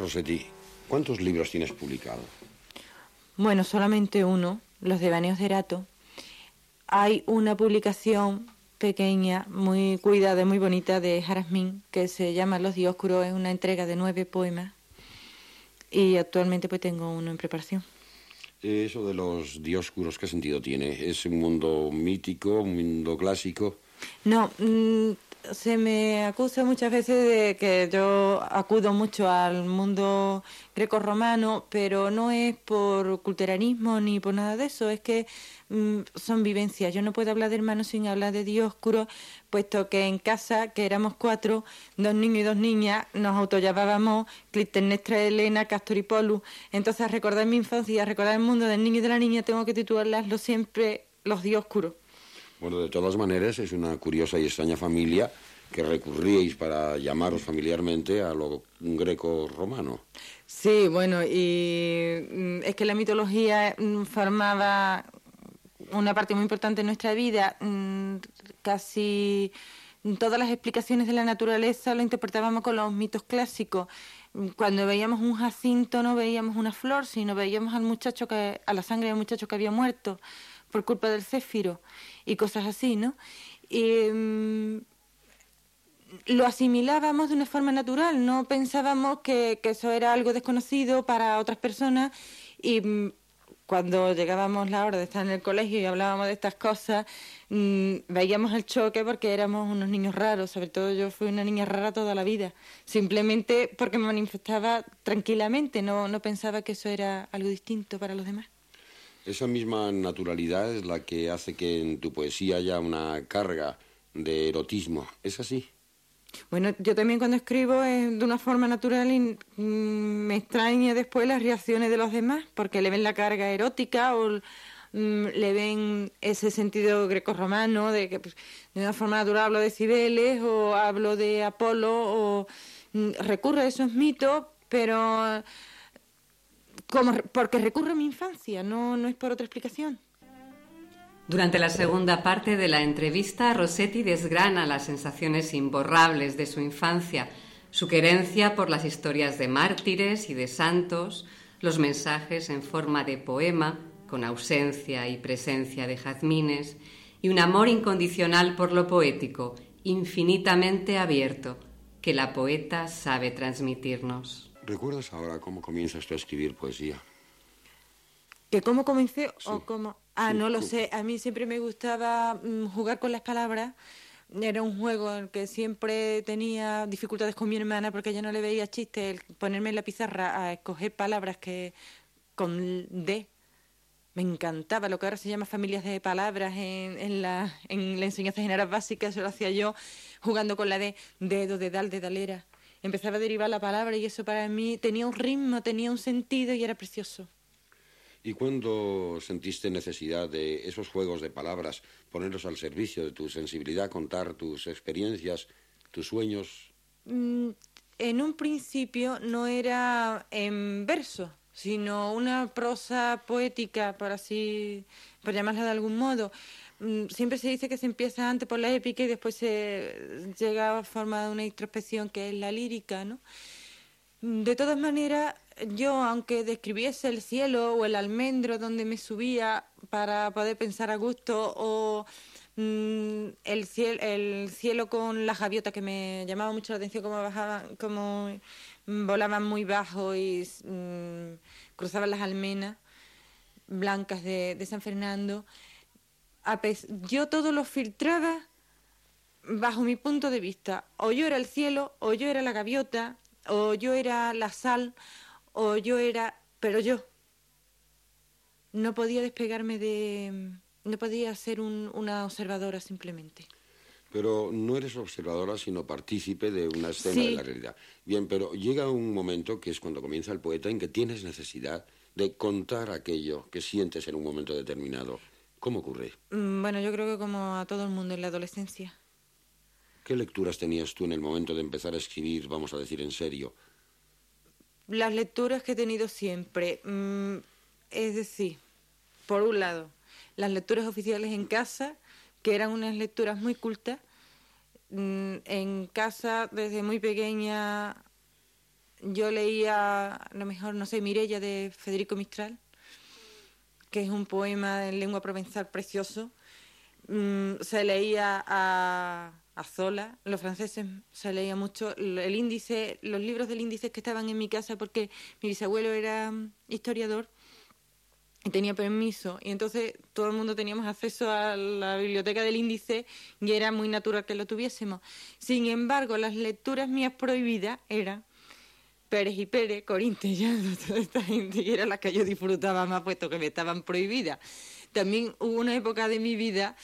Rossetti, ¿cuántos libros tienes publicados?
Bueno, solamente uno, Los Devaneos de Erato. Hay una publicación pequeña, muy cuidada, muy bonita de Jarasmín, que se llama Los Dioscuros, es una entrega de nueve poemas y actualmente pues tengo uno en preparación.
Eso de los dioscuros, ¿qué sentido tiene? ¿Es un mundo mítico, un mundo clásico?
No, mm, se me acusa muchas veces de que yo acudo mucho al mundo greco-romano, pero no es por culteranismo ni por nada de eso, es que mm, son vivencias. Yo no puedo hablar de hermanos sin hablar de Dios oscuro, puesto que en casa, que éramos cuatro, dos niños y dos niñas, nos autollamábamos Clitemnestra, Elena, Castor y Polus. Entonces, recordar mi infancia, recordar el mundo del niño y de la niña, tengo que titularlas siempre los Dios oscuros.
Bueno, de todas maneras, es una curiosa y extraña familia que recurríais para llamaros familiarmente a lo greco-romano.
Sí, bueno, y mm, es que la mitología mm, formaba una parte muy importante de nuestra vida. Mm, casi todas las explicaciones de la naturaleza lo interpretábamos con los mitos clásicos. Cuando veíamos un jacinto no veíamos una flor, sino veíamos al muchacho que, a la sangre del muchacho que había muerto por culpa del céfiro y cosas así, ¿no? Y, mm, lo asimilábamos de una forma natural, no pensábamos que, eso era algo desconocido para otras personas y mm, cuando llegábamos la hora de estar en el colegio y hablábamos de estas cosas, mm, veíamos el choque porque éramos unos niños raros, sobre todo yo fui una niña rara toda la vida, simplemente porque me manifestaba tranquilamente, no, no pensaba que eso era algo distinto para los demás.
Esa misma naturalidad es la que hace que en tu poesía haya una carga de erotismo. ¿Es así?
Bueno, yo también cuando escribo es de una forma natural y mm, me extraña después las reacciones de los demás, porque le ven la carga erótica o mm, le ven ese sentido grecorromano de que pues, de una forma natural hablo de Cibeles o hablo de Apolo o mm, recurro a esos mitos, pero como, porque recurro a mi infancia, no, no es por otra explicación.
Durante la segunda parte de la entrevista, Rossetti desgrana las sensaciones imborrables de su infancia, su querencia por las historias de mártires y de santos, los mensajes en forma de poema, con ausencia y presencia de jazmines, y un amor incondicional por lo poético, infinitamente abierto, que la poeta sabe transmitirnos.
¿Recuerdas ahora cómo comienzas tú a escribir poesía?
¿Que cómo comencé o cómo? Ah, no lo sé. A mí siempre me gustaba mm, jugar con las palabras. Era un juego en el que siempre tenía dificultades con mi hermana porque ella no le veía chiste el ponerme en la pizarra a escoger palabras que con D Me encantaba lo que ahora se llama familias de palabras en, la, en la enseñanza general básica, eso lo hacía yo jugando con la de dedo, dedal, dedalera. Empezaba a derivar la palabra y eso para mí tenía un ritmo, tenía un sentido y era precioso.
¿Y cuándo sentiste necesidad de esos juegos de palabras, ponerlos al servicio de tu sensibilidad, contar tus experiencias, tus sueños?
Mm, en un principio no era en verso, sino una prosa poética, por así, por llamarla de algún modo. Mm, siempre se dice que se empieza antes por la épica y después se llega a formar una introspección que es la lírica, ¿no? Mm, de todas maneras, yo, aunque describiese el cielo o el almendro donde me subía para poder pensar a gusto, o mm, el, cielo, el cielo con la gaviota que me llamaba mucho la atención, como bajaban, como volaban muy bajo y cruzaban las almenas blancas de, San Fernando. Yo todo lo filtraba bajo mi punto de vista. O yo era el cielo, o yo era la gaviota, o yo era la sal, o yo era... pero yo. No podía despegarme de... no podía ser una observadora simplemente.
Pero no eres observadora, sino partícipe de una escena de la realidad. Bien, pero llega un momento, que es cuando comienza el poeta, en que tienes necesidad de contar aquello que sientes en un momento determinado. ¿Cómo ocurre?
Mm, bueno, yo creo que como a todo el mundo en la adolescencia.
¿Qué lecturas tenías tú en el momento de empezar a escribir, vamos a decir en serio?
Las lecturas que he tenido siempre. Mm, es decir, por un lado, las lecturas oficiales en casa, que eran unas lecturas muy cultas. Mm, en casa, desde muy pequeña, yo leía, a lo mejor, no sé, Mirella de Federico Mistral, que es un poema en lengua provenzal precioso. Mm, se leía a, a Zola, los franceses se leía mucho, el índice, los libros del índice que estaban en mi casa porque mi bisabuelo era mm, historiador tenía permiso y entonces todo el mundo teníamos acceso a la biblioteca del índice y era muy natural que lo tuviésemos. Sin embargo, las lecturas mías prohibidas eran Pérez y Pérez, Corintellano, toda esta gente, y era las que yo disfrutaba más puesto que me estaban prohibidas. También hubo una época de mi vida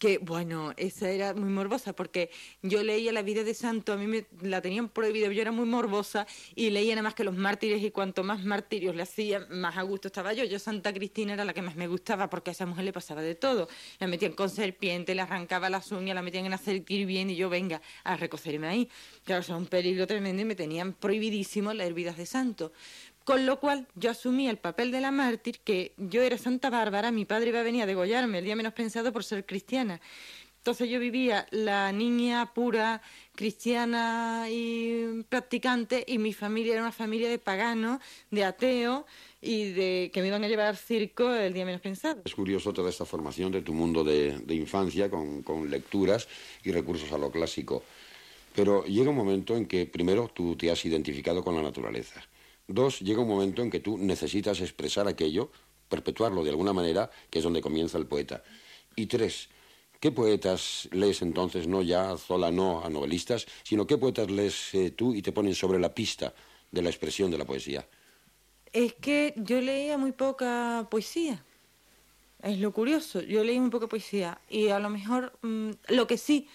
que bueno, esa era muy morbosa porque yo leía la vida de santo, a mí me la tenían prohibida, yo era muy morbosa y leía nada más que los mártires y cuanto más mártirios le hacían, más a gusto estaba yo. Yo Santa Cristina era la que más me gustaba porque a esa mujer le pasaba de todo. La metían con serpiente, le arrancaba las uñas, la metían en hacer bien y yo venga a recocerme ahí. Claro, eso era un peligro tremendo y me tenían prohibidísimo las vidas de santo. Con lo cual yo asumí el papel de la mártir, que yo era Santa Bárbara, mi padre iba a venir a degollarme el día menos pensado por ser cristiana. Entonces yo vivía la niña pura, cristiana y practicante, y mi familia era una familia de paganos, de ateos, y de que me iban a llevar al circo el día menos pensado.
Es curioso toda esta formación de tu mundo de, infancia con, con, lecturas y recursos a lo clásico. Pero llega un momento en que primero tú te has identificado con la naturaleza. Dos, llega un momento en que tú necesitas expresar aquello, perpetuarlo de alguna manera, que es donde comienza el poeta. Y tres, ¿qué poetas lees entonces, no ya a Zola, no a novelistas, sino qué poetas lees eh, tú y te ponen sobre la pista de la expresión de la poesía?
Es que yo leía muy poca poesía. Es lo curioso, yo leí muy poca poesía y a lo mejor mm, lo que sí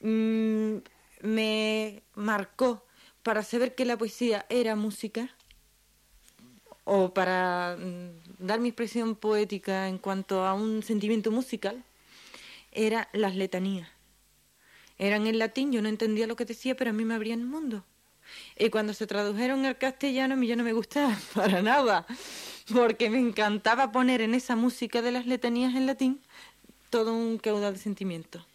mm, me marcó para saber que la poesía era música o para mm, dar mi expresión poética en cuanto a un sentimiento musical, eran las letanías. Eran en latín, yo no entendía lo que decía, pero a mí me abrían el mundo. Y cuando se tradujeron al castellano, a mí ya no me gustaba para nada, porque me encantaba poner en esa música de las letanías en latín todo un caudal de sentimientos.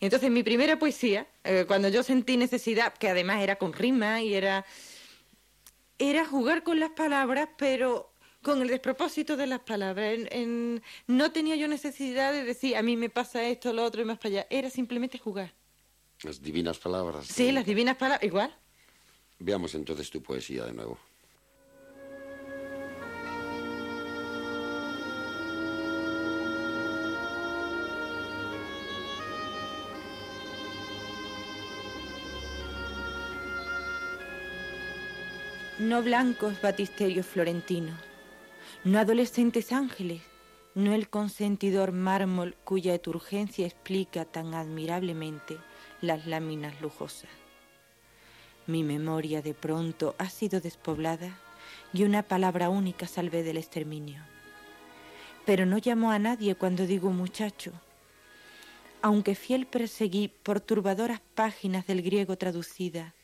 Entonces mi primera poesía, eh, cuando yo sentí necesidad, que además era con rima y era, era jugar con las palabras, pero con el despropósito de las palabras. no tenía yo necesidad de decir, a mí me pasa esto, lo otro y más para allá. Era simplemente jugar.
Las divinas palabras.
Sí, las divinas palabras, igual.
Veamos entonces tu poesía de nuevo.
No blancos batisterios florentinos, no adolescentes ángeles, no el consentidor mármol cuya turgencia explica tan admirablemente las láminas lujosas. Mi memoria de pronto ha sido despoblada y una palabra única salvé del exterminio. Pero no llamo a nadie cuando digo muchacho. Aunque fiel perseguí por turbadoras páginas del griego traducida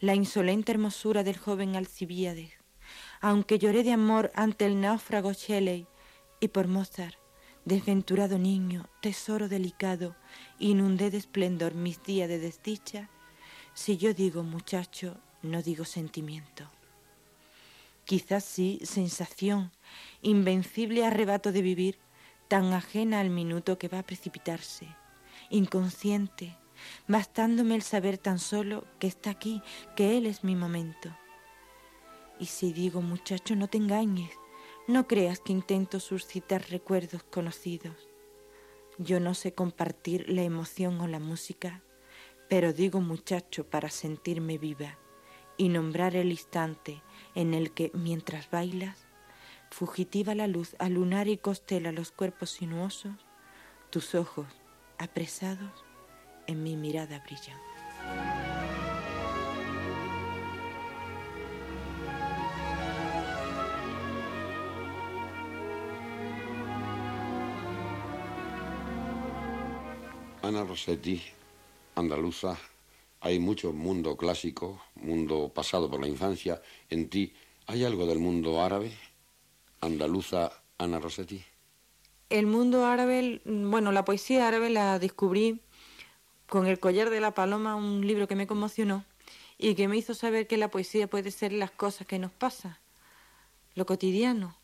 la insolente hermosura del joven Alcibíades, aunque lloré de amor ante el náufrago Shelley y por Mozart, desventurado niño, tesoro delicado, inundé de esplendor mis días de desdicha, si yo digo muchacho, no digo sentimiento. Quizás sí sensación, invencible arrebato de vivir, tan ajena al minuto que va a precipitarse, inconsciente, bastándome el saber tan solo que está aquí, que Él es mi momento. Y si digo, muchacho, no te engañes, no creas que intento suscitar recuerdos conocidos. Yo no sé compartir la emoción o la música, pero digo muchacho para sentirme viva y nombrar el instante en el que, mientras bailas, fugitiva la luz a lunar y costela los cuerpos sinuosos, tus ojos, apresados, en mi mirada brillan.
Ana Rossetti, andaluza, hay mucho mundo clásico, mundo pasado por la infancia. En ti, ¿hay algo del mundo árabe? Andaluza, Ana Rossetti.
El mundo árabe, bueno, la poesía árabe la descubrí con El collar de la paloma, un libro que me conmocionó y que me hizo saber que la poesía puede ser las cosas que nos pasan, lo cotidiano.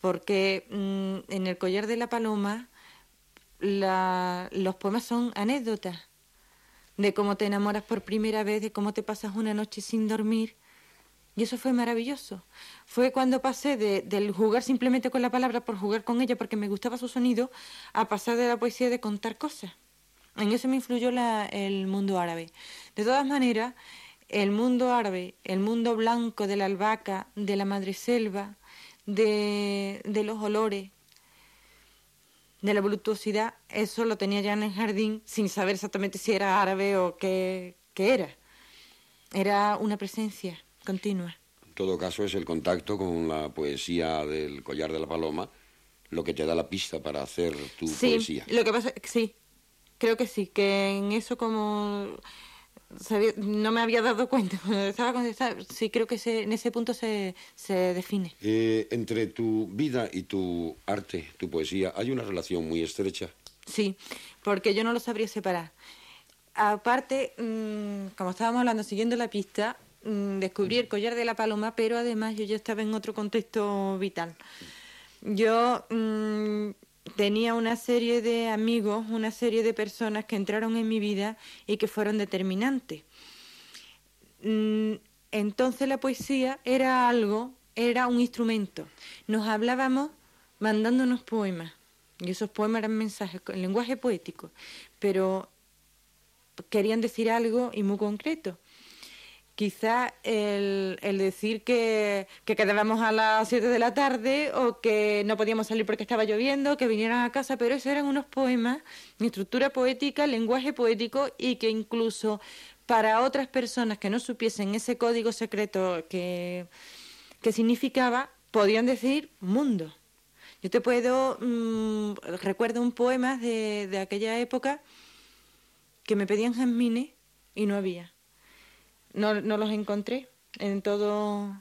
Porque mm, en El collar de la paloma los poemas son anécdotas de cómo te enamoras por primera vez, de cómo te pasas una noche sin dormir. Y eso fue maravilloso. Fue cuando pasé de, del jugar simplemente con la palabra por jugar con ella porque me gustaba su sonido, a pasar de la poesía de contar cosas. En eso me influyó el mundo árabe. De todas maneras, el mundo árabe, el mundo blanco de la albahaca, de la madreselva, de, de los olores, de la voluptuosidad, eso lo tenía ya en el jardín sin saber exactamente si era árabe o qué, era. Era una presencia continua.
En todo caso, es el contacto con la poesía del collar de la paloma lo que te da la pista para hacer tu poesía.
Lo que pasa, sí, creo que sí, que en eso como no me había dado cuenta cuando estaba Sí, creo que en ese punto se, define.
Eh, entre tu vida y tu arte, tu poesía, ¿hay una relación muy estrecha?
Sí, porque yo no lo sabría separar. Aparte, mm, como estábamos hablando, siguiendo la pista, mm, descubrí el collar de la paloma, pero además yo ya estaba en otro contexto vital. Yo mm, tenía una serie de amigos, una serie de personas que entraron en mi vida y que fueron determinantes. Mm, entonces la poesía era algo, era un instrumento. Nos hablábamos mandándonos poemas. Y esos poemas eran mensajes en lenguaje poético, pero querían decir algo y muy concreto. Quizá el, el decir que, que, quedábamos a las 7 de la tarde o que no podíamos salir porque estaba lloviendo, que vinieran a casa, pero esos eran unos poemas, estructura poética, lenguaje poético y que incluso para otras personas que no supiesen ese código secreto que, que significaba, podían decir mundo. Yo te puedo, mm, recuerdo un poema de, de aquella época que me pedían jazmines y no había no, no los encontré en todo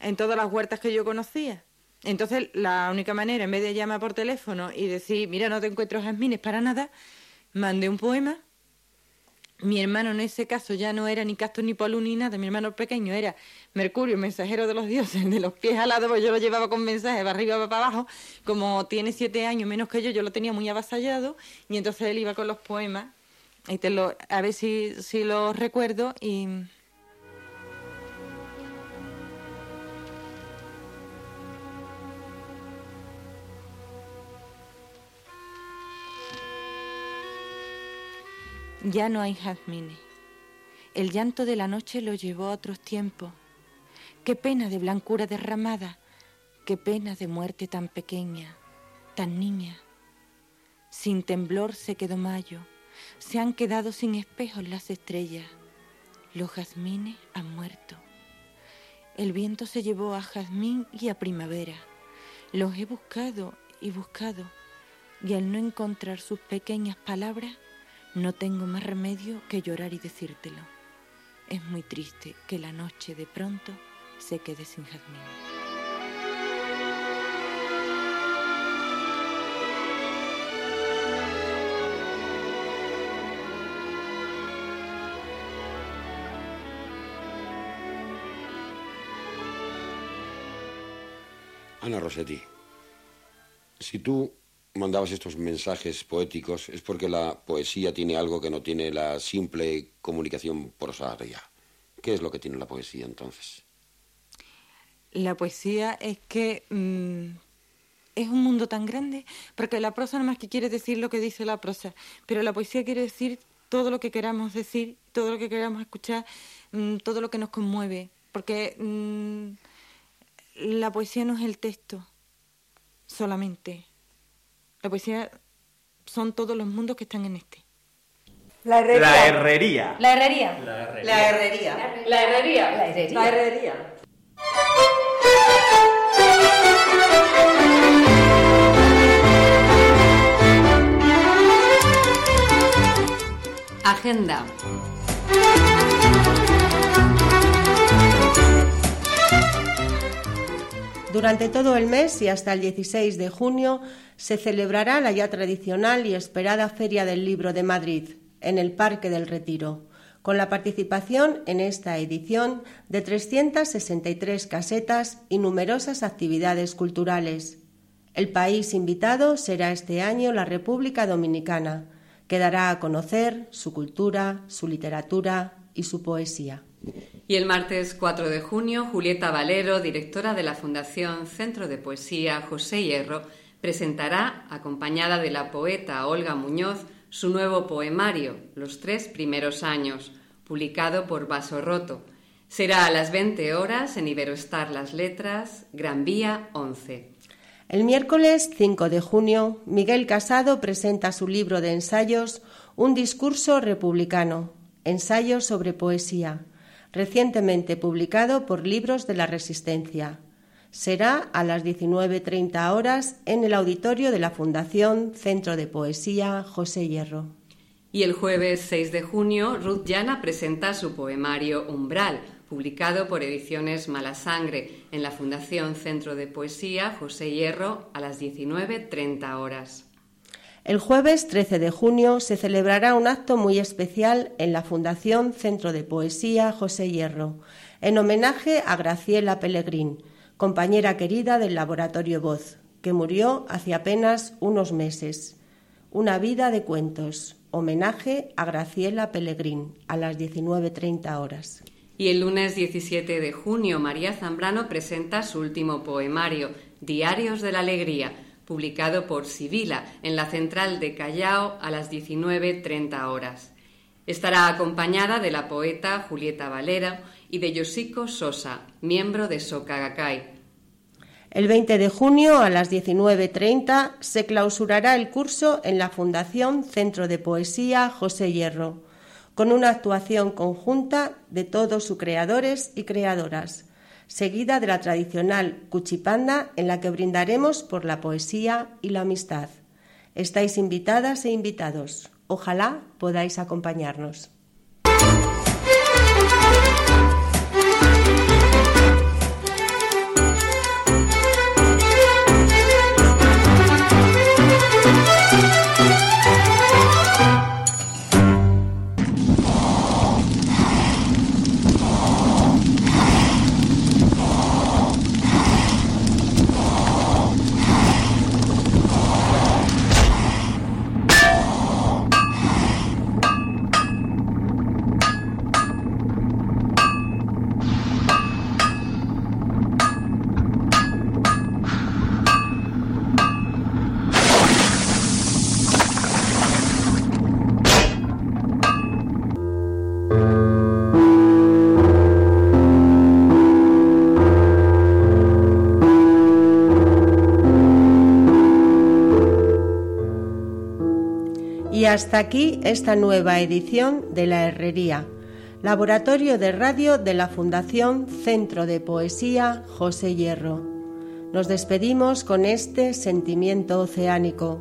en todas las huertas que yo conocía. Entonces, la única manera, en vez de llamar por teléfono y decir, mira, no te encuentro jazmines para nada, mandé un poema. Mi hermano en ese caso ya no era ni Castor ni Polú ni nada, mi hermano pequeño era Mercurio, mensajero de los dioses, de los pies alados, pues yo lo llevaba con mensajes para arriba para abajo. Como tiene siete años menos que yo, yo lo tenía muy avasallado y entonces él iba con los poemas. Y te lo, a ver si, si los recuerdo y Ya no hay jazmines. El llanto de la noche lo llevó a otros tiempos. Qué pena de blancura derramada, qué pena de muerte tan pequeña, tan niña. Sin temblor se quedó mayo, se han quedado sin espejos las estrellas, los jazmines han muerto. El viento se llevó a jazmín y a primavera. Los he buscado y buscado, y al no encontrar sus pequeñas palabras, no tengo más remedio que llorar y decírtelo. Es muy triste que la noche de pronto se quede sin jazmín.
Ana Rossetti, si tú mandabas estos mensajes poéticos es porque la poesía tiene algo que no tiene la simple comunicación prosaria. ¿Qué es lo que tiene la poesía entonces?
La poesía es que mm, es un mundo tan grande, porque la prosa nada más que quiere decir lo que dice la prosa, pero la poesía quiere decir todo lo que queramos decir, todo lo que queramos escuchar, mm, todo lo que nos conmueve, porque mm, la poesía no es el texto solamente. La poesía son todos los mundos que están en este.
La herrería.
La herrería.
La herrería.
La herrería.
La herrería.
La herrería.
La herrería. La herrería.
Agenda.
Durante todo el mes y hasta el 16 de junio se celebrará la ya tradicional y esperada Feria del Libro de Madrid, en el Parque del Retiro, con la participación en esta edición de 363 casetas y numerosas actividades culturales. El país invitado será este año la República Dominicana, que dará a conocer su cultura, su literatura y su poesía.
Y el martes 4 de junio, Julieta Valero, directora de la Fundación Centro de Poesía José Hierro, presentará, acompañada de la poeta Olga Muñoz, su nuevo poemario, Los tres primeros años, publicado por Vaso Roto. Será a las 20 horas en Iberostar Las Letras, Gran Vía 11.
El miércoles 5 de junio, Miguel Casado presenta su libro de ensayos Un discurso republicano, ensayos sobre poesía, recientemente publicado por Libros de la Resistencia. Será a las 19.30 horas en el auditorio de la Fundación Centro de Poesía José Hierro.
Y el jueves 6 de junio, Ruth Llana presenta su poemario Umbral, publicado por Ediciones Mala Sangre en la Fundación Centro de Poesía José Hierro a las 19.30 horas.
El jueves 13 de junio se celebrará un acto muy especial en la Fundación Centro de Poesía José Hierro, en homenaje a Graciela Pellegrín, compañera querida del Laboratorio Voz, que murió hace apenas unos meses. Una vida de cuentos, homenaje a Graciela Pellegrín, a las 19.30 horas.
Y el lunes 17 de junio, María Zambrano presenta su último poemario, Diarios de la Alegría, publicado por Sibila en la central de Callao a las 19.30 horas. Estará acompañada de la poeta Julieta Valera y de Yoshiko Sosa, miembro de Sokagakai.
El 20 de junio a las 19.30 se clausurará el curso en la Fundación Centro de Poesía José Hierro, con una actuación conjunta de todos sus creadores y creadoras, seguida de la tradicional cuchipanda en la que brindaremos por la poesía y la amistad. Estáis invitadas e invitados. Ojalá podáis acompañarnos. Hasta aquí esta nueva edición de La Herrería, laboratorio de radio de la Fundación Centro de Poesía José Hierro. Nos despedimos con este sentimiento oceánico,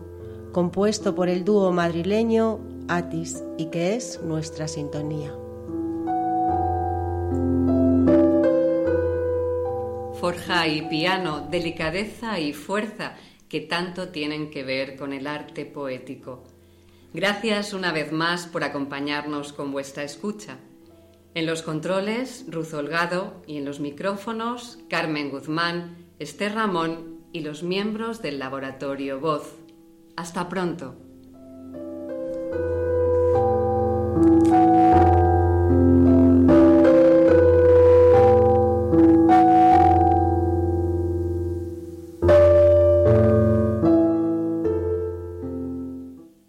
compuesto por el dúo madrileño Atis y que es nuestra sintonía.
Forja y piano, delicadeza y fuerza que tanto tienen que ver con el arte poético. Gracias una vez más por acompañarnos con vuestra escucha. En los controles, Ruz Holgado y en los micrófonos, Carmen Guzmán, Esther Ramón y los miembros del laboratorio Voz. Hasta pronto.